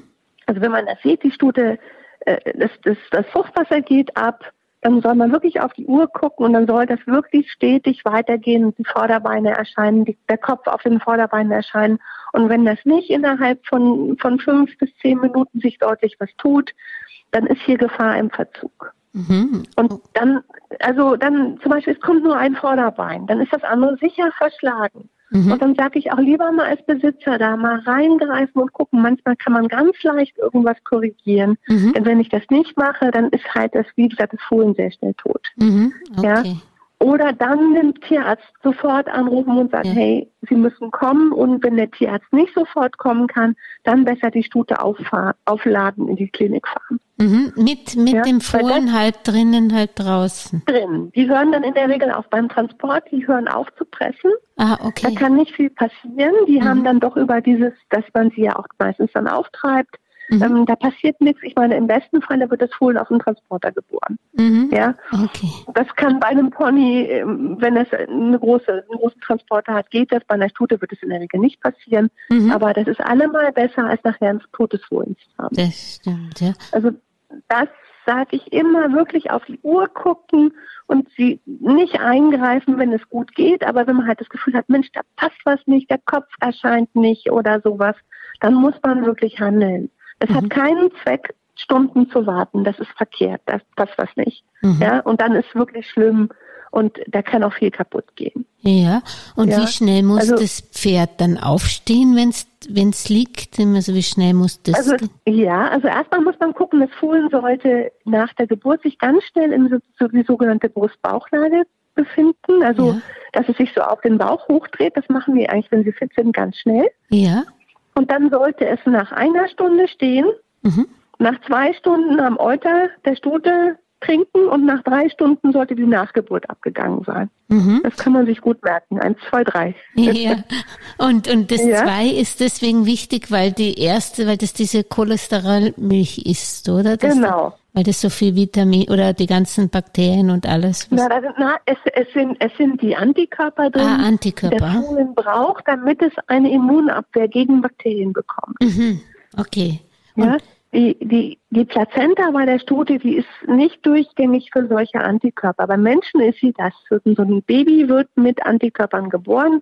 Also wenn man das sieht, die Stute, äh, das, das, das Fruchtwasser geht ab, dann soll man wirklich auf die Uhr gucken und dann soll das wirklich stetig weitergehen, die Vorderbeine erscheinen, die, der Kopf auf den Vorderbeinen erscheinen. Und wenn das nicht innerhalb von, von fünf bis zehn Minuten sich deutlich was tut, dann ist hier Gefahr im Verzug. Mhm. Und dann, also dann zum Beispiel, es kommt nur ein Vorderbein, dann ist das andere sicher verschlagen. Mhm. Und dann sage ich auch lieber mal als Besitzer da mal reingreifen und gucken. Manchmal kann man ganz leicht irgendwas korrigieren. Mhm. Denn wenn ich das nicht mache, dann ist halt das, wie gesagt, das Fohlen sehr schnell tot. Mhm. Okay. Ja? Oder dann den Tierarzt sofort anrufen und sagen, ja. hey, Sie müssen kommen. Und wenn der Tierarzt nicht sofort kommen kann, dann besser die Stute aufladen, in die Klinik fahren. Mhm. Mit, mit ja, dem Fohlen halt drinnen, halt draußen. Drin. Die hören dann in der Regel auch beim Transport, die hören auf zu pressen. Ah, okay. Da kann nicht viel passieren. Die mhm. haben dann doch über dieses, dass man sie ja auch meistens dann auftreibt, Mhm. Ähm, da passiert nichts. Ich meine, im besten Fall wird das Fohlen auf dem Transporter geboren. Mhm. Ja. Okay. Das kann bei einem Pony, ähm, wenn es eine große, einen großen Transporter hat, geht das. Bei einer Stute wird es in der Regel nicht passieren. Mhm. Aber das ist allemal besser, als nachher ein totes Fohlen zu haben. Das stimmt, ja. Also das sage ich immer, wirklich auf die Uhr gucken und sie nicht eingreifen, wenn es gut geht. Aber wenn man halt das Gefühl hat, Mensch, da passt was nicht, der Kopf erscheint nicht oder sowas, dann muss man wirklich handeln. Es mhm. hat keinen Zweck, Stunden zu warten. Das ist verkehrt. Das passt was nicht. Mhm. Ja, und dann ist wirklich schlimm und da kann auch viel kaputt gehen. Ja, und ja. wie schnell muss also, das Pferd dann aufstehen, wenn es liegt? Also wie schnell muss das? Also, ja, also erstmal muss man gucken, das Fohlen sollte nach der Geburt sich ganz schnell in so, die sogenannte Brust-Bauchlage befinden. Also, ja. dass es sich so auf den Bauch hochdreht. Das machen wir eigentlich, wenn sie fit sind, ganz schnell. Ja. Und dann sollte es nach einer Stunde stehen, mhm. nach zwei Stunden am Euter der Stute trinken und nach drei Stunden sollte die Nachgeburt abgegangen sein. Mhm. Das kann man sich gut merken. Eins, zwei, drei. Ja. Und, und das ja. zwei ist deswegen wichtig, weil die erste, weil das diese Cholesterolmilch ist, oder? Das genau. Weil das so viel Vitamin oder die ganzen Bakterien und alles. Na, das, na es, es, sind, es sind die Antikörper drin, ah, Antikörper. die das Huhn braucht, damit es eine Immunabwehr gegen Bakterien bekommt. Mhm. Okay. Und ja, die, die, die Plazenta bei der Stute, die ist nicht durchgängig für solche Antikörper. Bei Menschen ist sie das. So ein Baby wird mit Antikörpern geboren.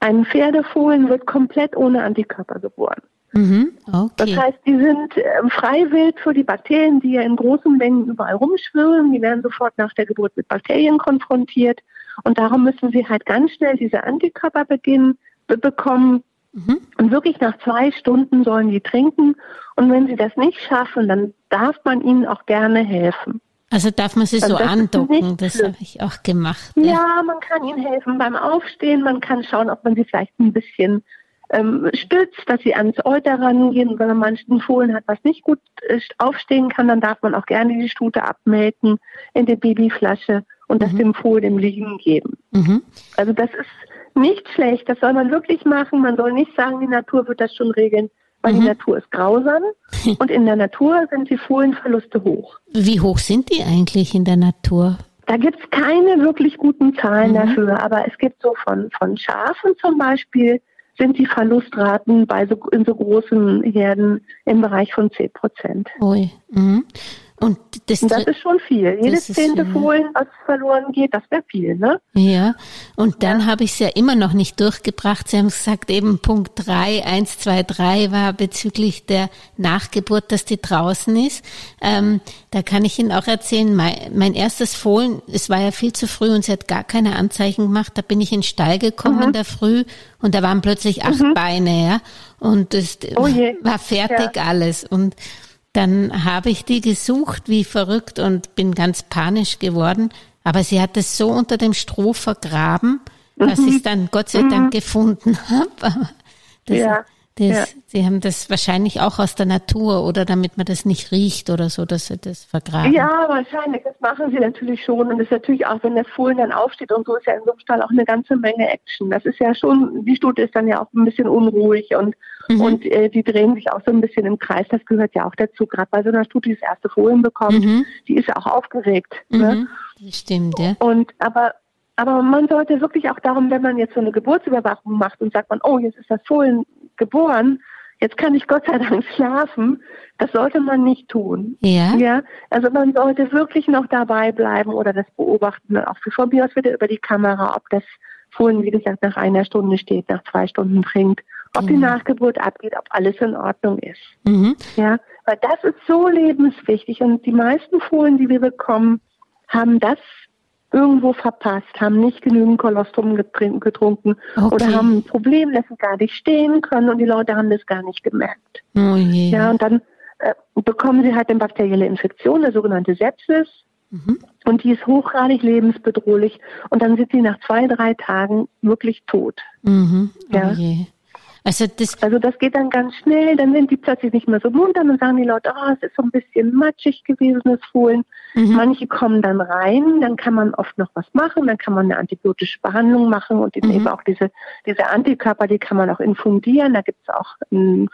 Ein Pferdefohlen wird komplett ohne Antikörper geboren. Mhm, okay. Das heißt, die sind äh, freiwillig für die Bakterien, die ja in großen Mengen überall rumschwirren. Die werden sofort nach der Geburt mit Bakterien konfrontiert. Und darum müssen sie halt ganz schnell diese Antikörper beginnen, bekommen. Mhm. Und wirklich nach zwei Stunden sollen die trinken. Und wenn sie das nicht schaffen, dann darf man ihnen auch gerne helfen. Also darf man sie also so andocken, das habe ich auch gemacht. Ja. ja, man kann ihnen helfen beim Aufstehen, man kann schauen, ob man sie vielleicht ein bisschen ähm, stützt, dass sie ans Euter rangehen. Wenn man manchen Fohlen hat, was nicht gut äh, aufstehen kann, dann darf man auch gerne die Stute abmelken in der Babyflasche und das mhm. dem Fohlen im Liegen geben. Mhm. Also das ist nicht schlecht, das soll man wirklich machen. Man soll nicht sagen, die Natur wird das schon regeln weil mhm. die Natur ist grausam und in der Natur sind die Fohlenverluste hoch. Wie hoch sind die eigentlich in der Natur? Da gibt es keine wirklich guten Zahlen mhm. dafür, aber es gibt so von, von Schafen zum Beispiel sind die Verlustraten bei so, in so großen Herden im Bereich von 10 Prozent. Ui. Mhm. Und das, das ist schon viel. Jedes zehnte Fohlen, was verloren geht, das wäre viel, ne? Ja. Und dann ja. habe ich es ja immer noch nicht durchgebracht. Sie haben gesagt, eben Punkt 3, 1, 2, 3 war bezüglich der Nachgeburt, dass die draußen ist. Ähm, da kann ich Ihnen auch erzählen, mein, mein, erstes Fohlen, es war ja viel zu früh und sie hat gar keine Anzeichen gemacht. Da bin ich in den Stall gekommen mhm. in der Früh und da waren plötzlich acht mhm. Beine, ja. Und es oh war fertig ja. alles. Und dann habe ich die gesucht wie verrückt und bin ganz panisch geworden. Aber sie hat es so unter dem Stroh vergraben, dass mhm. ich es dann Gott sei Dank mhm. gefunden habe. Das, ja. Das, ja. Sie haben das wahrscheinlich auch aus der Natur oder damit man das nicht riecht oder so, dass Sie das vergraben. Ja, wahrscheinlich. Das machen Sie natürlich schon. Und das ist natürlich auch, wenn der Fohlen dann aufsteht und so, ist ja in so einem Stall auch eine ganze Menge Action. Das ist ja schon, die Stute ist dann ja auch ein bisschen unruhig und, mhm. und äh, die drehen sich auch so ein bisschen im Kreis. Das gehört ja auch dazu. Gerade bei so einer Stute, die das erste Fohlen bekommt, mhm. die ist ja auch aufgeregt. Ne? Mhm. Ne? Das stimmt, ja. Und aber aber man sollte wirklich auch darum, wenn man jetzt so eine Geburtsüberwachung macht und sagt man, oh, jetzt ist das Fohlen geboren, jetzt kann ich Gott sei Dank schlafen. Das sollte man nicht tun. Ja. Ja. Also man sollte wirklich noch dabei bleiben oder das beobachten. Auch von mir aus wieder über die Kamera, ob das Fohlen, wie gesagt, nach einer Stunde steht, nach zwei Stunden trinkt, ob mhm. die Nachgeburt abgeht, ob alles in Ordnung ist. Mhm. Ja. Weil das ist so lebenswichtig und die meisten Fohlen, die wir bekommen, haben das irgendwo verpasst, haben nicht genügend Kolostrum getrunken okay. oder haben ein Problem, dass sie gar nicht stehen können und die Leute haben das gar nicht gemerkt. Oh ja, und dann äh, bekommen sie halt eine bakterielle Infektion, eine sogenannte Sepsis. Mhm. Und die ist hochgradig lebensbedrohlich. Und dann sind sie nach zwei, drei Tagen wirklich tot. Mhm. Oh ja. Je. Also das, also das geht dann ganz schnell, dann sind die plötzlich nicht mehr so munter, dann sagen die Leute, oh, es ist so ein bisschen matschig gewesen, das Fohlen. Mhm. Manche kommen dann rein, dann kann man oft noch was machen, dann kann man eine antibiotische Behandlung machen und mhm. eben auch diese, diese Antikörper, die kann man auch infundieren. Da gibt es auch ein,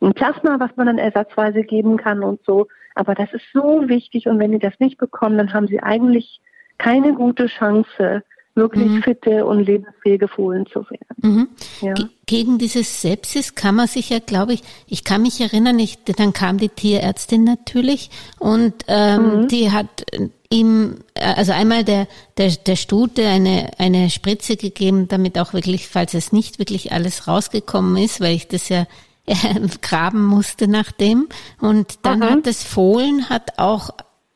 ein Plasma, was man dann ersatzweise geben kann und so. Aber das ist so wichtig und wenn die das nicht bekommen, dann haben sie eigentlich keine gute Chance, wirklich mhm. fitte und lebensfähige Fohlen zu werden. Mhm. Ja. Gegen dieses Sepsis kann man sich ja, glaube ich, ich kann mich erinnern, ich, dann kam die Tierärztin natürlich und ähm, mhm. die hat ihm, also einmal der, der, der Stute eine, eine Spritze gegeben, damit auch wirklich, falls es nicht wirklich alles rausgekommen ist, weil ich das ja äh, graben musste nach dem. Und dann Aha. hat das Fohlen hat auch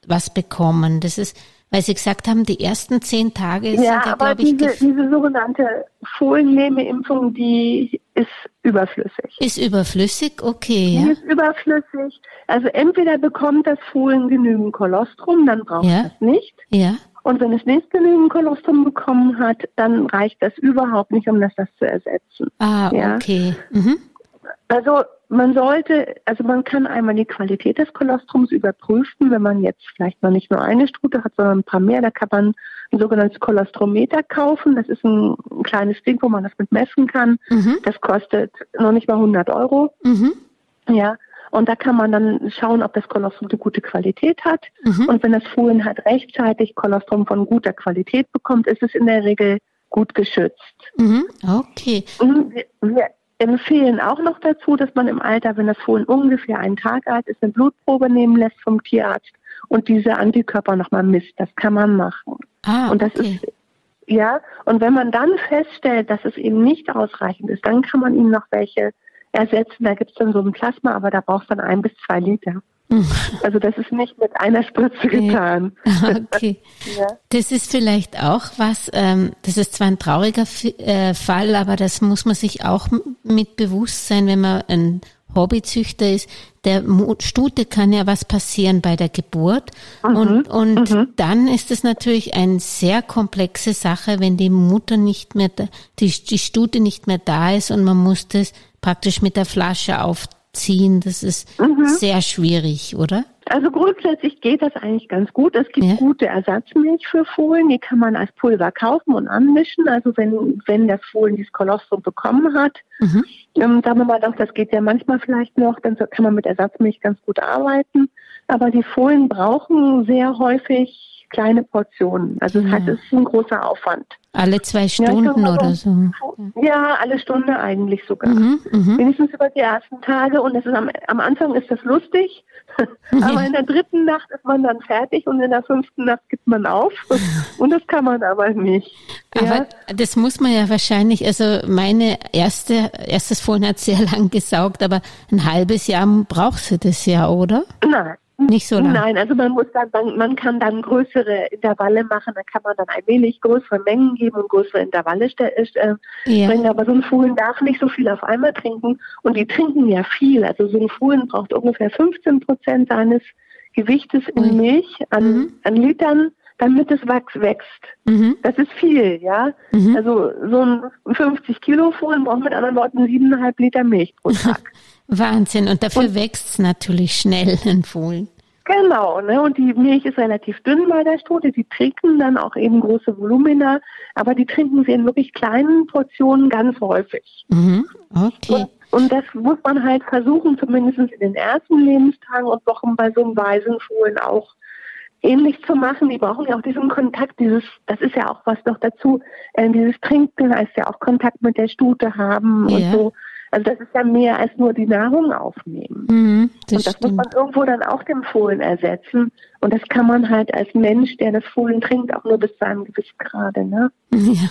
was bekommen. Das ist weil Sie gesagt haben, die ersten zehn Tage sind ja, glaube ich, diese, diese sogenannte Fohlenlähmeimpfung, die ist überflüssig. Ist überflüssig, okay. Die ja. ist überflüssig. Also entweder bekommt das Fohlen genügend Kolostrum, dann braucht ja. es nicht. Ja. Und wenn es nicht genügend Kolostrum bekommen hat, dann reicht das überhaupt nicht, um das, das zu ersetzen. Ah, ja. okay. Mhm. Also man sollte, also man kann einmal die Qualität des Kolostrums überprüfen, wenn man jetzt vielleicht mal nicht nur eine Strute hat, sondern ein paar mehr, da kann man ein sogenanntes Kolostrometer kaufen. Das ist ein, ein kleines Ding, wo man das mit messen kann. Mhm. Das kostet noch nicht mal 100 Euro. Mhm. Ja. Und da kann man dann schauen, ob das Kolostrum eine gute Qualität hat. Mhm. Und wenn das Fohlen halt rechtzeitig Kolostrum von guter Qualität bekommt, ist es in der Regel gut geschützt. Mhm. Okay. Wir empfehlen auch noch dazu, dass man im Alter, wenn das Fohlen ungefähr einen Tag alt ist, eine Blutprobe nehmen lässt vom Tierarzt und diese Antikörper nochmal misst. Das kann man machen. Ah, und das okay. ist ja, und wenn man dann feststellt, dass es eben nicht ausreichend ist, dann kann man ihm noch welche ersetzen. Da gibt es dann so ein Plasma, aber da braucht dann ein bis zwei Liter. Also das ist nicht mit einer Spritze getan. Okay. ja. Das ist vielleicht auch was, ähm, das ist zwar ein trauriger äh, Fall, aber das muss man sich auch mit bewusst sein, wenn man ein Hobbyzüchter ist, der Stute kann ja was passieren bei der Geburt. Mhm. Und, und mhm. dann ist es natürlich eine sehr komplexe Sache, wenn die Mutter nicht mehr, da, die, die Stute nicht mehr da ist und man muss das praktisch mit der Flasche aufziehen. Das ist mhm. sehr schwierig, oder? Also grundsätzlich geht das eigentlich ganz gut. Es gibt ja. gute Ersatzmilch für Fohlen, die kann man als Pulver kaufen und anmischen. Also wenn, wenn das Fohlen dieses Kolostrum bekommen hat, mhm. ähm, sagen wir mal doch, das geht ja manchmal vielleicht noch, dann kann man mit Ersatzmilch ganz gut arbeiten. Aber die Fohlen brauchen sehr häufig kleine Portionen. Also das heißt, es ist ein großer Aufwand. Alle zwei Stunden ja, oder so? Ja, alle Stunde eigentlich sogar. Mhm, mh. Wenigstens über die ersten Tage. Und das ist am, am Anfang ist das lustig. aber in der dritten Nacht ist man dann fertig und in der fünften Nacht gibt man auf. und das kann man aber nicht. Aber ja. das muss man ja wahrscheinlich, also meine erste, erstes Fohlen hat sehr lang gesaugt, aber ein halbes Jahr brauchst du das ja, oder? Nein, nicht so lang. Nein, also man muss dann, man, man kann dann größere Intervalle machen, dann kann man dann ein wenig größere Mengen geben und größere Intervalle äh, ja. bringen. Aber so ein Fohlen darf nicht so viel auf einmal trinken und die trinken ja viel. Also so ein Fohlen braucht ungefähr 15 Prozent seines Gewichtes in Milch an, mhm. an Litern damit das Wachs wächst. Mhm. Das ist viel, ja. Mhm. Also so ein 50 Kilo Fohlen braucht mit anderen Worten siebeneinhalb Liter Milch pro Tag. Wahnsinn. Und dafür wächst es natürlich schnell, ein Fohlen. Genau, ne? Und die Milch ist relativ dünn bei der Stute. Die trinken dann auch eben große Volumina, aber die trinken sie in wirklich kleinen Portionen ganz häufig. Mhm. Okay. Und, und, das muss man halt versuchen, zumindest in den ersten Lebenstagen und Wochen bei so einem Waisenfohlen auch ähnlich zu machen. Die brauchen ja auch diesen Kontakt, dieses, das ist ja auch was noch dazu, äh, dieses Trinken heißt ja auch Kontakt mit der Stute haben ja. und so. Also das ist ja mehr als nur die Nahrung aufnehmen. Mhm, das und das stimmt. muss man irgendwo dann auch dem Fohlen ersetzen. Und das kann man halt als Mensch, der das Fohlen trinkt, auch nur bis zu einem gewissen Grade. Ne? Ja.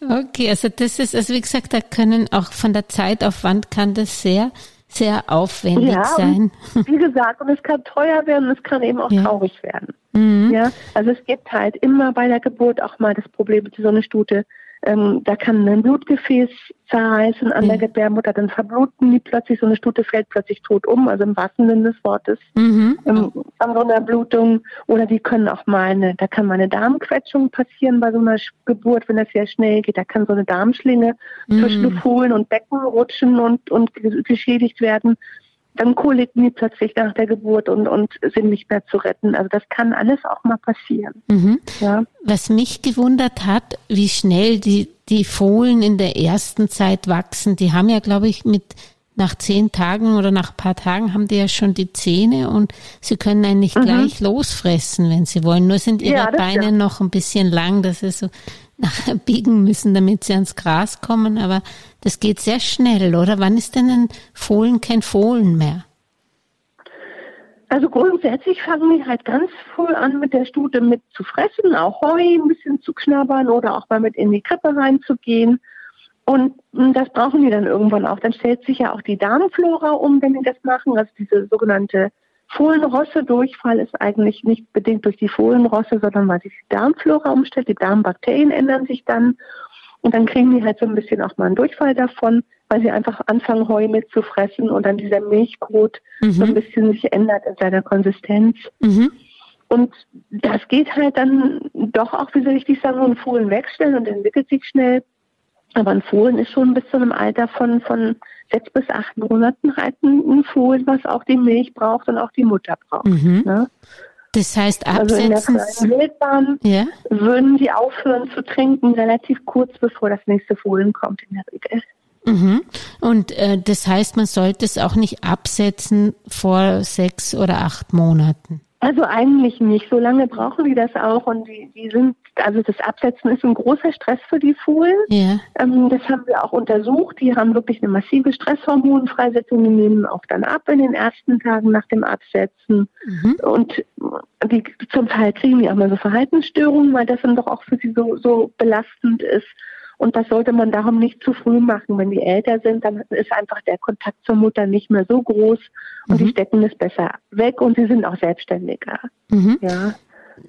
Okay, also das ist, also wie gesagt, da können auch von der Zeitaufwand kann das sehr, sehr aufwendig ja, sein. Wie gesagt, und es kann teuer werden, es kann eben auch ja. traurig werden. Mhm. Ja, also es gibt halt immer bei der Geburt auch mal das Problem mit so einer Stute, ähm, da kann ein Blutgefäß zerreißen an mhm. der Gebärmutter, dann verbluten die plötzlich, so eine Stute fällt plötzlich tot um, also im wahrsten Sinne des Wortes, mhm. ähm, an so einer Blutung. Oder die können auch mal eine, da kann mal eine Darmquetschung passieren bei so einer Geburt, wenn das sehr schnell geht. Da kann so eine Darmschlinge mhm. zwischen Fohlen und Becken rutschen und, und geschädigt werden dann koliken die plötzlich nach der Geburt und, und sind nicht mehr zu retten. Also das kann alles auch mal passieren. Mhm. Ja. Was mich gewundert hat, wie schnell die, die Fohlen in der ersten Zeit wachsen. Die haben ja, glaube ich, mit nach zehn Tagen oder nach ein paar Tagen haben die ja schon die Zähne und sie können eigentlich mhm. gleich losfressen, wenn sie wollen. Nur sind ihre ja, Beine ja. noch ein bisschen lang, dass sie so biegen müssen, damit sie ans Gras kommen. Aber das geht sehr schnell, oder? Wann ist denn ein Fohlen kein Fohlen mehr? Also grundsätzlich fangen die halt ganz früh an, mit der Stute mit zu fressen, auch Heu ein bisschen zu knabbern oder auch mal mit in die Krippe reinzugehen. Und das brauchen die dann irgendwann auch. Dann stellt sich ja auch die Darmflora um, wenn die das machen, also diese sogenannte Fohlenrosse-Durchfall ist eigentlich nicht bedingt durch die Fohlenrosse, sondern weil sich die Darmflora umstellt. Die Darmbakterien ändern sich dann und dann kriegen die halt so ein bisschen auch mal einen Durchfall davon, weil sie einfach anfangen, Heu mitzufressen und dann dieser Milchbrot mhm. so ein bisschen sich ändert in seiner Konsistenz. Mhm. Und das geht halt dann doch auch, wie soll ich dich sagen, ein Fohlen wegstellen und entwickelt sich schnell. Aber ein Fohlen ist schon bis zu einem Alter von, von sechs bis acht Monaten halt ein Fohlen, was auch die Milch braucht und auch die Mutter braucht. Mhm. Ne? Das heißt, absetzen. Also in der Wildbahn ja? würden die aufhören zu trinken, relativ kurz bevor das nächste Fohlen kommt in der Regel. Mhm. Und äh, das heißt, man sollte es auch nicht absetzen vor sechs oder acht Monaten. Also eigentlich nicht. So lange brauchen die das auch und die, die sind, also das Absetzen ist ein großer Stress für die Fohlen. Ja. Ähm, das haben wir auch untersucht. Die haben wirklich eine massive Stresshormonfreisetzung. Die nehmen auch dann ab in den ersten Tagen nach dem Absetzen. Mhm. Und die, zum Teil kriegen die auch mal so Verhaltensstörungen, weil das dann doch auch für sie so, so belastend ist. Und das sollte man darum nicht zu früh machen. Wenn die älter sind, dann ist einfach der Kontakt zur Mutter nicht mehr so groß und mhm. die stecken es besser weg und sie sind auch selbstständiger. Mhm. Ja.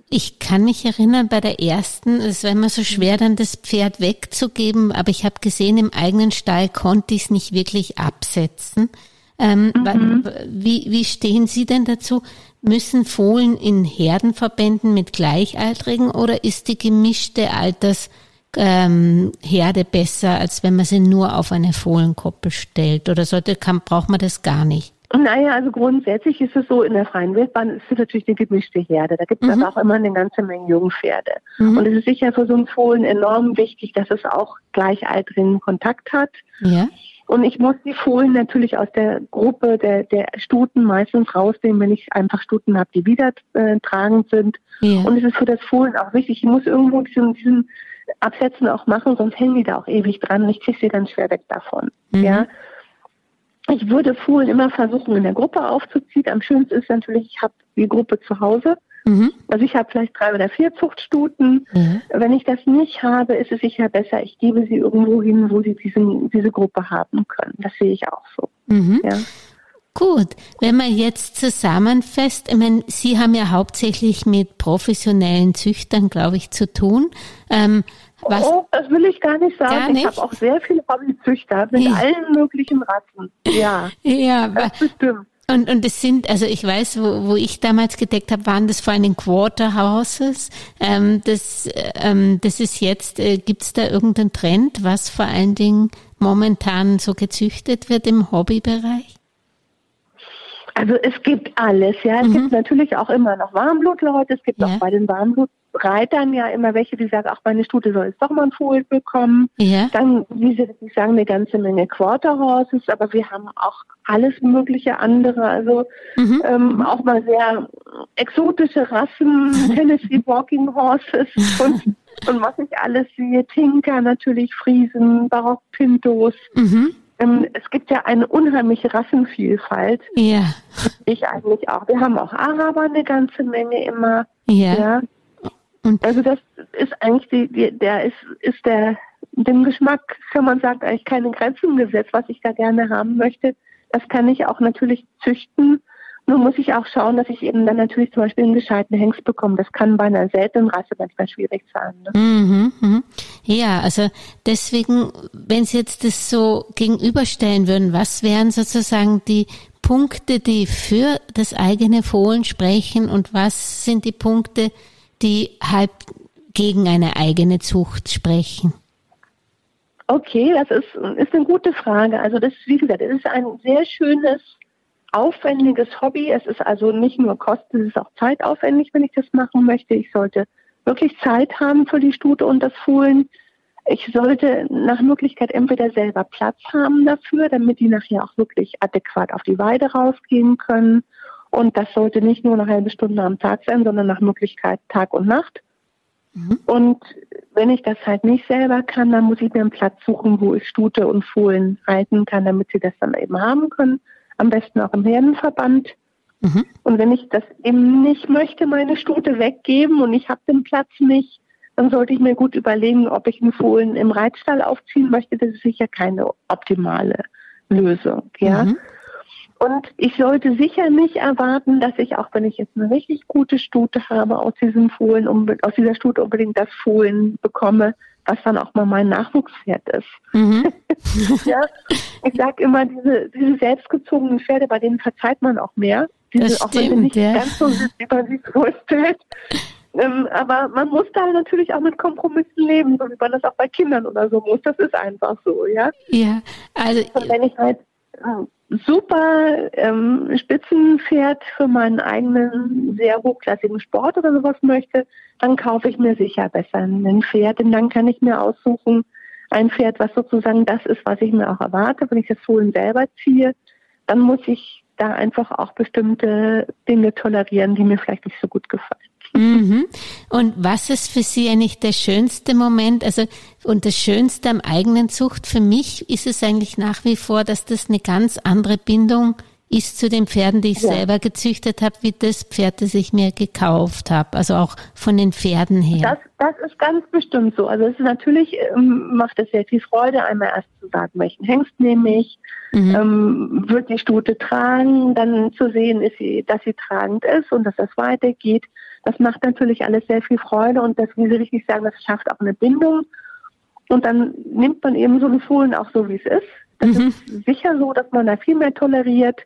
Ich kann mich erinnern, bei der ersten, es war immer so schwer, dann das Pferd wegzugeben, aber ich habe gesehen, im eigenen Stall konnte ich es nicht wirklich absetzen. Ähm, mhm. wie, wie stehen Sie denn dazu? Müssen Fohlen in Herdenverbänden mit Gleichaltrigen oder ist die gemischte Altersherde ähm, besser, als wenn man sie nur auf eine Fohlenkoppel stellt? Oder sollte, kann, braucht man das gar nicht? Naja, also grundsätzlich ist es so, in der freien Wildbahn ist es natürlich eine gemischte Herde. Da gibt es mhm. auch immer eine ganze Menge Jungpferde. Mhm. Und es ist sicher für so ein Fohlen enorm wichtig, dass es auch gleichaltrigen Kontakt hat. Ja. Und ich muss die Fohlen natürlich aus der Gruppe der, der Stuten meistens rausnehmen, wenn ich einfach Stuten habe, die wieder äh, tragend sind. Ja. Und es ist für das Fohlen auch wichtig, ich muss irgendwo diesen, diesen Absätzen auch machen, sonst hängen die da auch ewig dran und ich kriege sie ganz schwer weg davon. Mhm. Ja ich würde Fohlen immer versuchen, in der Gruppe aufzuziehen. Am schönsten ist natürlich, ich habe die Gruppe zu Hause. Mhm. Also ich habe vielleicht drei oder vier Zuchtstuten. Mhm. Wenn ich das nicht habe, ist es sicher besser, ich gebe sie irgendwo hin, wo sie diesen, diese Gruppe haben können. Das sehe ich auch so. Mhm. Ja. Gut, wenn man jetzt zusammenfasst, ich meine, Sie haben ja hauptsächlich mit professionellen Züchtern, glaube ich, zu tun. Ähm, was? Oh, das will ich gar nicht sagen. Gar nicht? Ich habe auch sehr viele Hobbyzüchter mit ja. allen möglichen Rassen. Ja, ja das bestimmt. Und, und es sind, also ich weiß, wo, wo ich damals gedeckt habe, waren das vor allem Quarterhouses. Ähm, das, ähm, das ist jetzt, äh, gibt es da irgendeinen Trend, was vor allen Dingen momentan so gezüchtet wird im Hobbybereich? Also es gibt alles, ja. Es mhm. gibt natürlich auch immer noch Warmblutleute, es gibt ja. auch bei den Warmblutreitern ja immer welche, die sagen, ach, meine Stute soll jetzt doch mal ein Fohlen bekommen. Ja. Dann, wie Sie die sagen, eine ganze Menge Quarter Horses, aber wir haben auch alles mögliche andere, also mhm. ähm, auch mal sehr exotische Rassen, Tennessee Walking Horses und, und was ich alles sehe, Tinker natürlich, Friesen, Barock Pintos. Mhm. Ähm, es gibt ja eine unheimliche Rassenvielfalt. Ja. Ich eigentlich auch. Wir haben auch Araber eine ganze Menge immer. Ja. ja. Und also das ist eigentlich die, die, der ist, ist der dem Geschmack kann man sagen eigentlich keine Grenzen gesetzt, was ich da gerne haben möchte. Das kann ich auch natürlich züchten nur muss ich auch schauen, dass ich eben dann natürlich zum Beispiel einen gescheiten Hengst bekomme. Das kann bei einer seltenen Rasse manchmal schwierig sein. Ne? Mhm, mhm. Ja, also deswegen, wenn Sie jetzt das so gegenüberstellen würden, was wären sozusagen die Punkte, die für das eigene Fohlen sprechen und was sind die Punkte, die halb gegen eine eigene Zucht sprechen? Okay, das ist, ist eine gute Frage. Also das, wie gesagt, es ist ein sehr schönes aufwendiges Hobby. Es ist also nicht nur Kosten, es ist auch zeitaufwendig, wenn ich das machen möchte. Ich sollte wirklich Zeit haben für die Stute und das Fohlen. Ich sollte nach Möglichkeit entweder selber Platz haben dafür, damit die nachher auch wirklich adäquat auf die Weide rausgehen können. Und das sollte nicht nur eine halbe Stunde am Tag sein, sondern nach Möglichkeit Tag und Nacht. Mhm. Und wenn ich das halt nicht selber kann, dann muss ich mir einen Platz suchen, wo ich Stute und Fohlen halten kann, damit sie das dann eben haben können am besten auch im Herdenverband. Mhm. Und wenn ich das eben nicht möchte, meine Stute weggeben und ich habe den Platz nicht, dann sollte ich mir gut überlegen, ob ich einen Fohlen im Reitstall aufziehen möchte. Das ist sicher keine optimale Lösung. Ja. Mhm. Und ich sollte sicher nicht erwarten, dass ich, auch wenn ich jetzt eine richtig gute Stute habe, aus diesem Fohlen, aus dieser Stute unbedingt das Fohlen bekomme, was dann auch mal mein Nachwuchspferd ist. Mhm. ja, ich sage immer, diese, diese selbstgezogenen Pferde, bei denen verzeiht man auch mehr. Diese, das auch wenn sie nicht ja. ganz so sind, wie man sich vorstellt. Ähm, aber man muss da natürlich auch mit Kompromissen leben, so wie man das auch bei Kindern oder so muss. Das ist einfach so, ja. Ja, also. Und wenn ich halt super ähm, Spitzenpferd für meinen eigenen sehr hochklassigen Sport oder sowas möchte, dann kaufe ich mir sicher besser ein Pferd, denn dann kann ich mir aussuchen, ein Pferd, was sozusagen das ist, was ich mir auch erwarte. Wenn ich das Fohlen selber ziehe, dann muss ich da einfach auch bestimmte Dinge tolerieren, die mir vielleicht nicht so gut gefallen. Mhm. Und was ist für Sie eigentlich der schönste Moment? Also, und das Schönste am eigenen Zucht für mich ist es eigentlich nach wie vor, dass das eine ganz andere Bindung ist zu den Pferden, die ich ja. selber gezüchtet habe, wie das Pferd, das ich mir gekauft habe. Also auch von den Pferden her. Das, das ist ganz bestimmt so. Also es ist natürlich ähm, macht es sehr viel Freude, einmal erst zu sagen, welchen Hengst nehme ich, mhm. ähm, wird die Stute tragen, dann zu sehen, sie, dass sie tragend ist und dass das weitergeht. Das macht natürlich alles sehr viel Freude und das, wie Sie richtig sagen, das schafft auch eine Bindung. Und dann nimmt man eben so ein Fohlen auch so, wie es ist. Das mhm. ist sicher so, dass man da viel mehr toleriert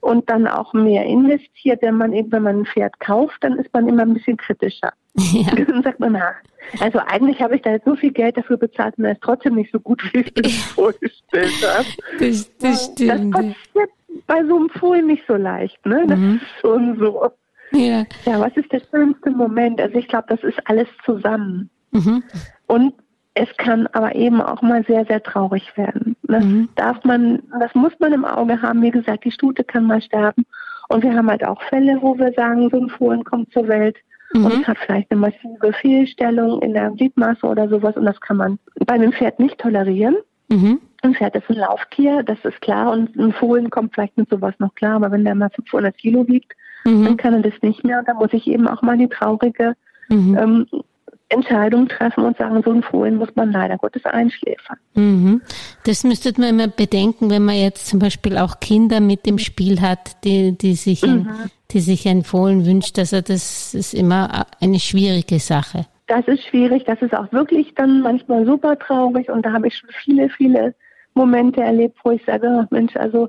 und dann auch mehr investiert. Wenn man eben, wenn man ein Pferd kauft, dann ist man immer ein bisschen kritischer. Ja. Dann sagt man, na, also eigentlich habe ich da jetzt so viel Geld dafür bezahlt und er ist trotzdem nicht so gut, wie ich mir das vorgestellt habe. Das, das. Das passiert bei so einem Fohlen nicht so leicht, ne? Das mhm. ist schon so. Ja. ja, was ist der schönste Moment? Also ich glaube, das ist alles zusammen. Mhm. Und es kann aber eben auch mal sehr, sehr traurig werden. Das mhm. darf man, das muss man im Auge haben. Wie gesagt, die Stute kann mal sterben. Und wir haben halt auch Fälle, wo wir sagen, so ein Fohlen kommt zur Welt mhm. und hat vielleicht eine massive Fehlstellung in der Gliedmaße oder sowas. Und das kann man bei einem Pferd nicht tolerieren. Mhm. Ein Pferd ist ein Lauftier, das ist klar. Und ein Fohlen kommt vielleicht mit sowas noch klar. Aber wenn der mal 500 Kilo wiegt, mhm. dann kann er das nicht mehr. Und da muss ich eben auch mal die traurige mhm. ähm, Entscheidung treffen und sagen, so ein Fohlen muss man leider Gottes einschläfern. Mhm. Das müsste man immer bedenken, wenn man jetzt zum Beispiel auch Kinder mit dem Spiel hat, die, die sich, mhm. ein, die sich ein Fohlen wünscht. Also das ist immer eine schwierige Sache. Das ist schwierig. Das ist auch wirklich dann manchmal super traurig. Und da habe ich schon viele, viele Momente erlebt, wo ich sage, Mensch, also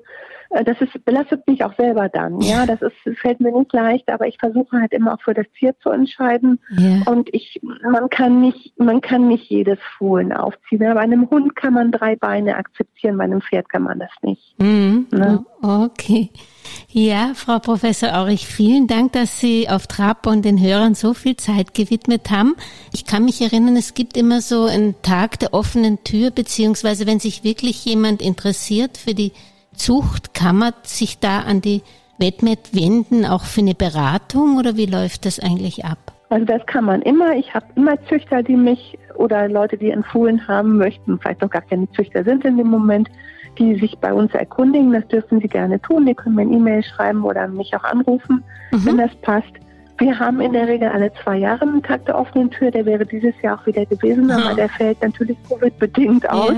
das ist, belastet mich auch selber dann. Ja, das ist, fällt mir nicht leicht, aber ich versuche halt immer auch für das Tier zu entscheiden. Yeah. Und ich, man kann nicht, man kann nicht jedes Fohlen aufziehen. Bei einem Hund kann man drei Beine akzeptieren, bei einem Pferd kann man das nicht. Mhm. Ne? Oh, okay. Ja, Frau Professor Aurich, vielen Dank, dass Sie auf Trab und den Hörern so viel Zeit gewidmet haben. Ich kann mich erinnern, es gibt immer so einen Tag der offenen Tür, beziehungsweise wenn sich wirklich jemand interessiert für die Zucht, kann man sich da an die Wetmet wenden, auch für eine Beratung oder wie läuft das eigentlich ab? Also das kann man immer. Ich habe immer Züchter, die mich oder Leute, die empfohlen haben möchten, vielleicht noch gar keine Züchter sind in dem Moment, die sich bei uns erkundigen. Das dürfen sie gerne tun. Die können mir eine E-Mail schreiben oder mich auch anrufen, mhm. wenn das passt. Wir haben in der Regel alle zwei Jahre einen Tag der offenen Tür. Der wäre dieses Jahr auch wieder gewesen, mhm. aber der fällt natürlich Covid-bedingt aus.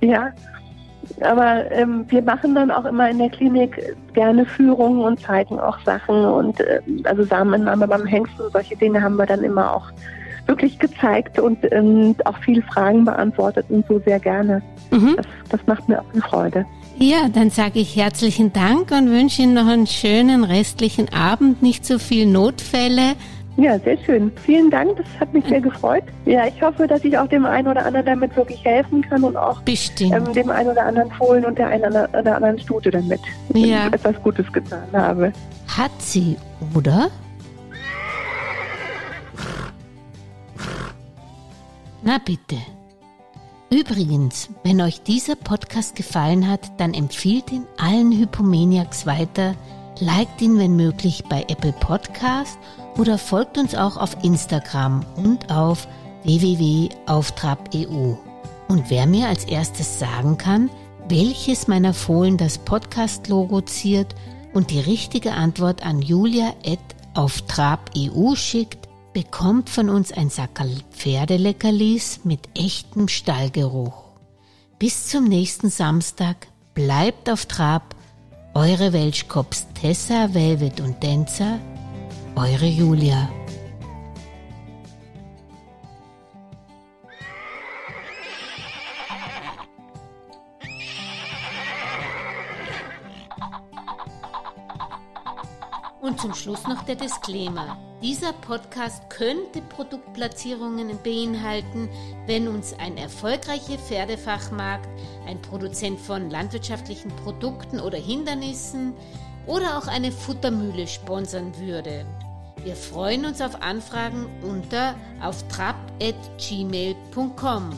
Ja. ja. Aber ähm, wir machen dann auch immer in der Klinik gerne Führungen und zeigen auch Sachen und äh, also Samenentnahme beim Hengsten und solche Dinge haben wir dann immer auch wirklich gezeigt und ähm, auch viele Fragen beantwortet und so sehr gerne. Mhm. Das, das macht mir auch eine Freude. Ja, dann sage ich herzlichen Dank und wünsche Ihnen noch einen schönen restlichen Abend, nicht so viel Notfälle. Ja, sehr schön. Vielen Dank, das hat mich sehr gefreut. Ja, ich hoffe, dass ich auch dem einen oder anderen damit wirklich helfen kann und auch ähm, dem einen oder anderen Fohlen und der einen oder anderen Stute damit ja. etwas Gutes getan habe. Hat sie, oder? Na bitte. Übrigens, wenn euch dieser Podcast gefallen hat, dann empfiehlt ihn allen Hypomaniacs weiter, liked ihn wenn möglich bei Apple Podcast oder folgt uns auch auf Instagram und auf www.auftrab.eu. Und wer mir als erstes sagen kann, welches meiner Fohlen das Podcast-Logo ziert und die richtige Antwort an julia.auftrab.eu schickt, bekommt von uns ein Sackerl Pferdeleckerlis mit echtem Stallgeruch. Bis zum nächsten Samstag, bleibt auf Trab, eure Welschkops Tessa, Velvet und Dancer, eure Julia. Und zum Schluss noch der Disclaimer. Dieser Podcast könnte Produktplatzierungen beinhalten, wenn uns ein erfolgreicher Pferdefachmarkt, ein Produzent von landwirtschaftlichen Produkten oder Hindernissen oder auch eine Futtermühle sponsern würde. Wir freuen uns auf Anfragen unter auf trap.gmail.com.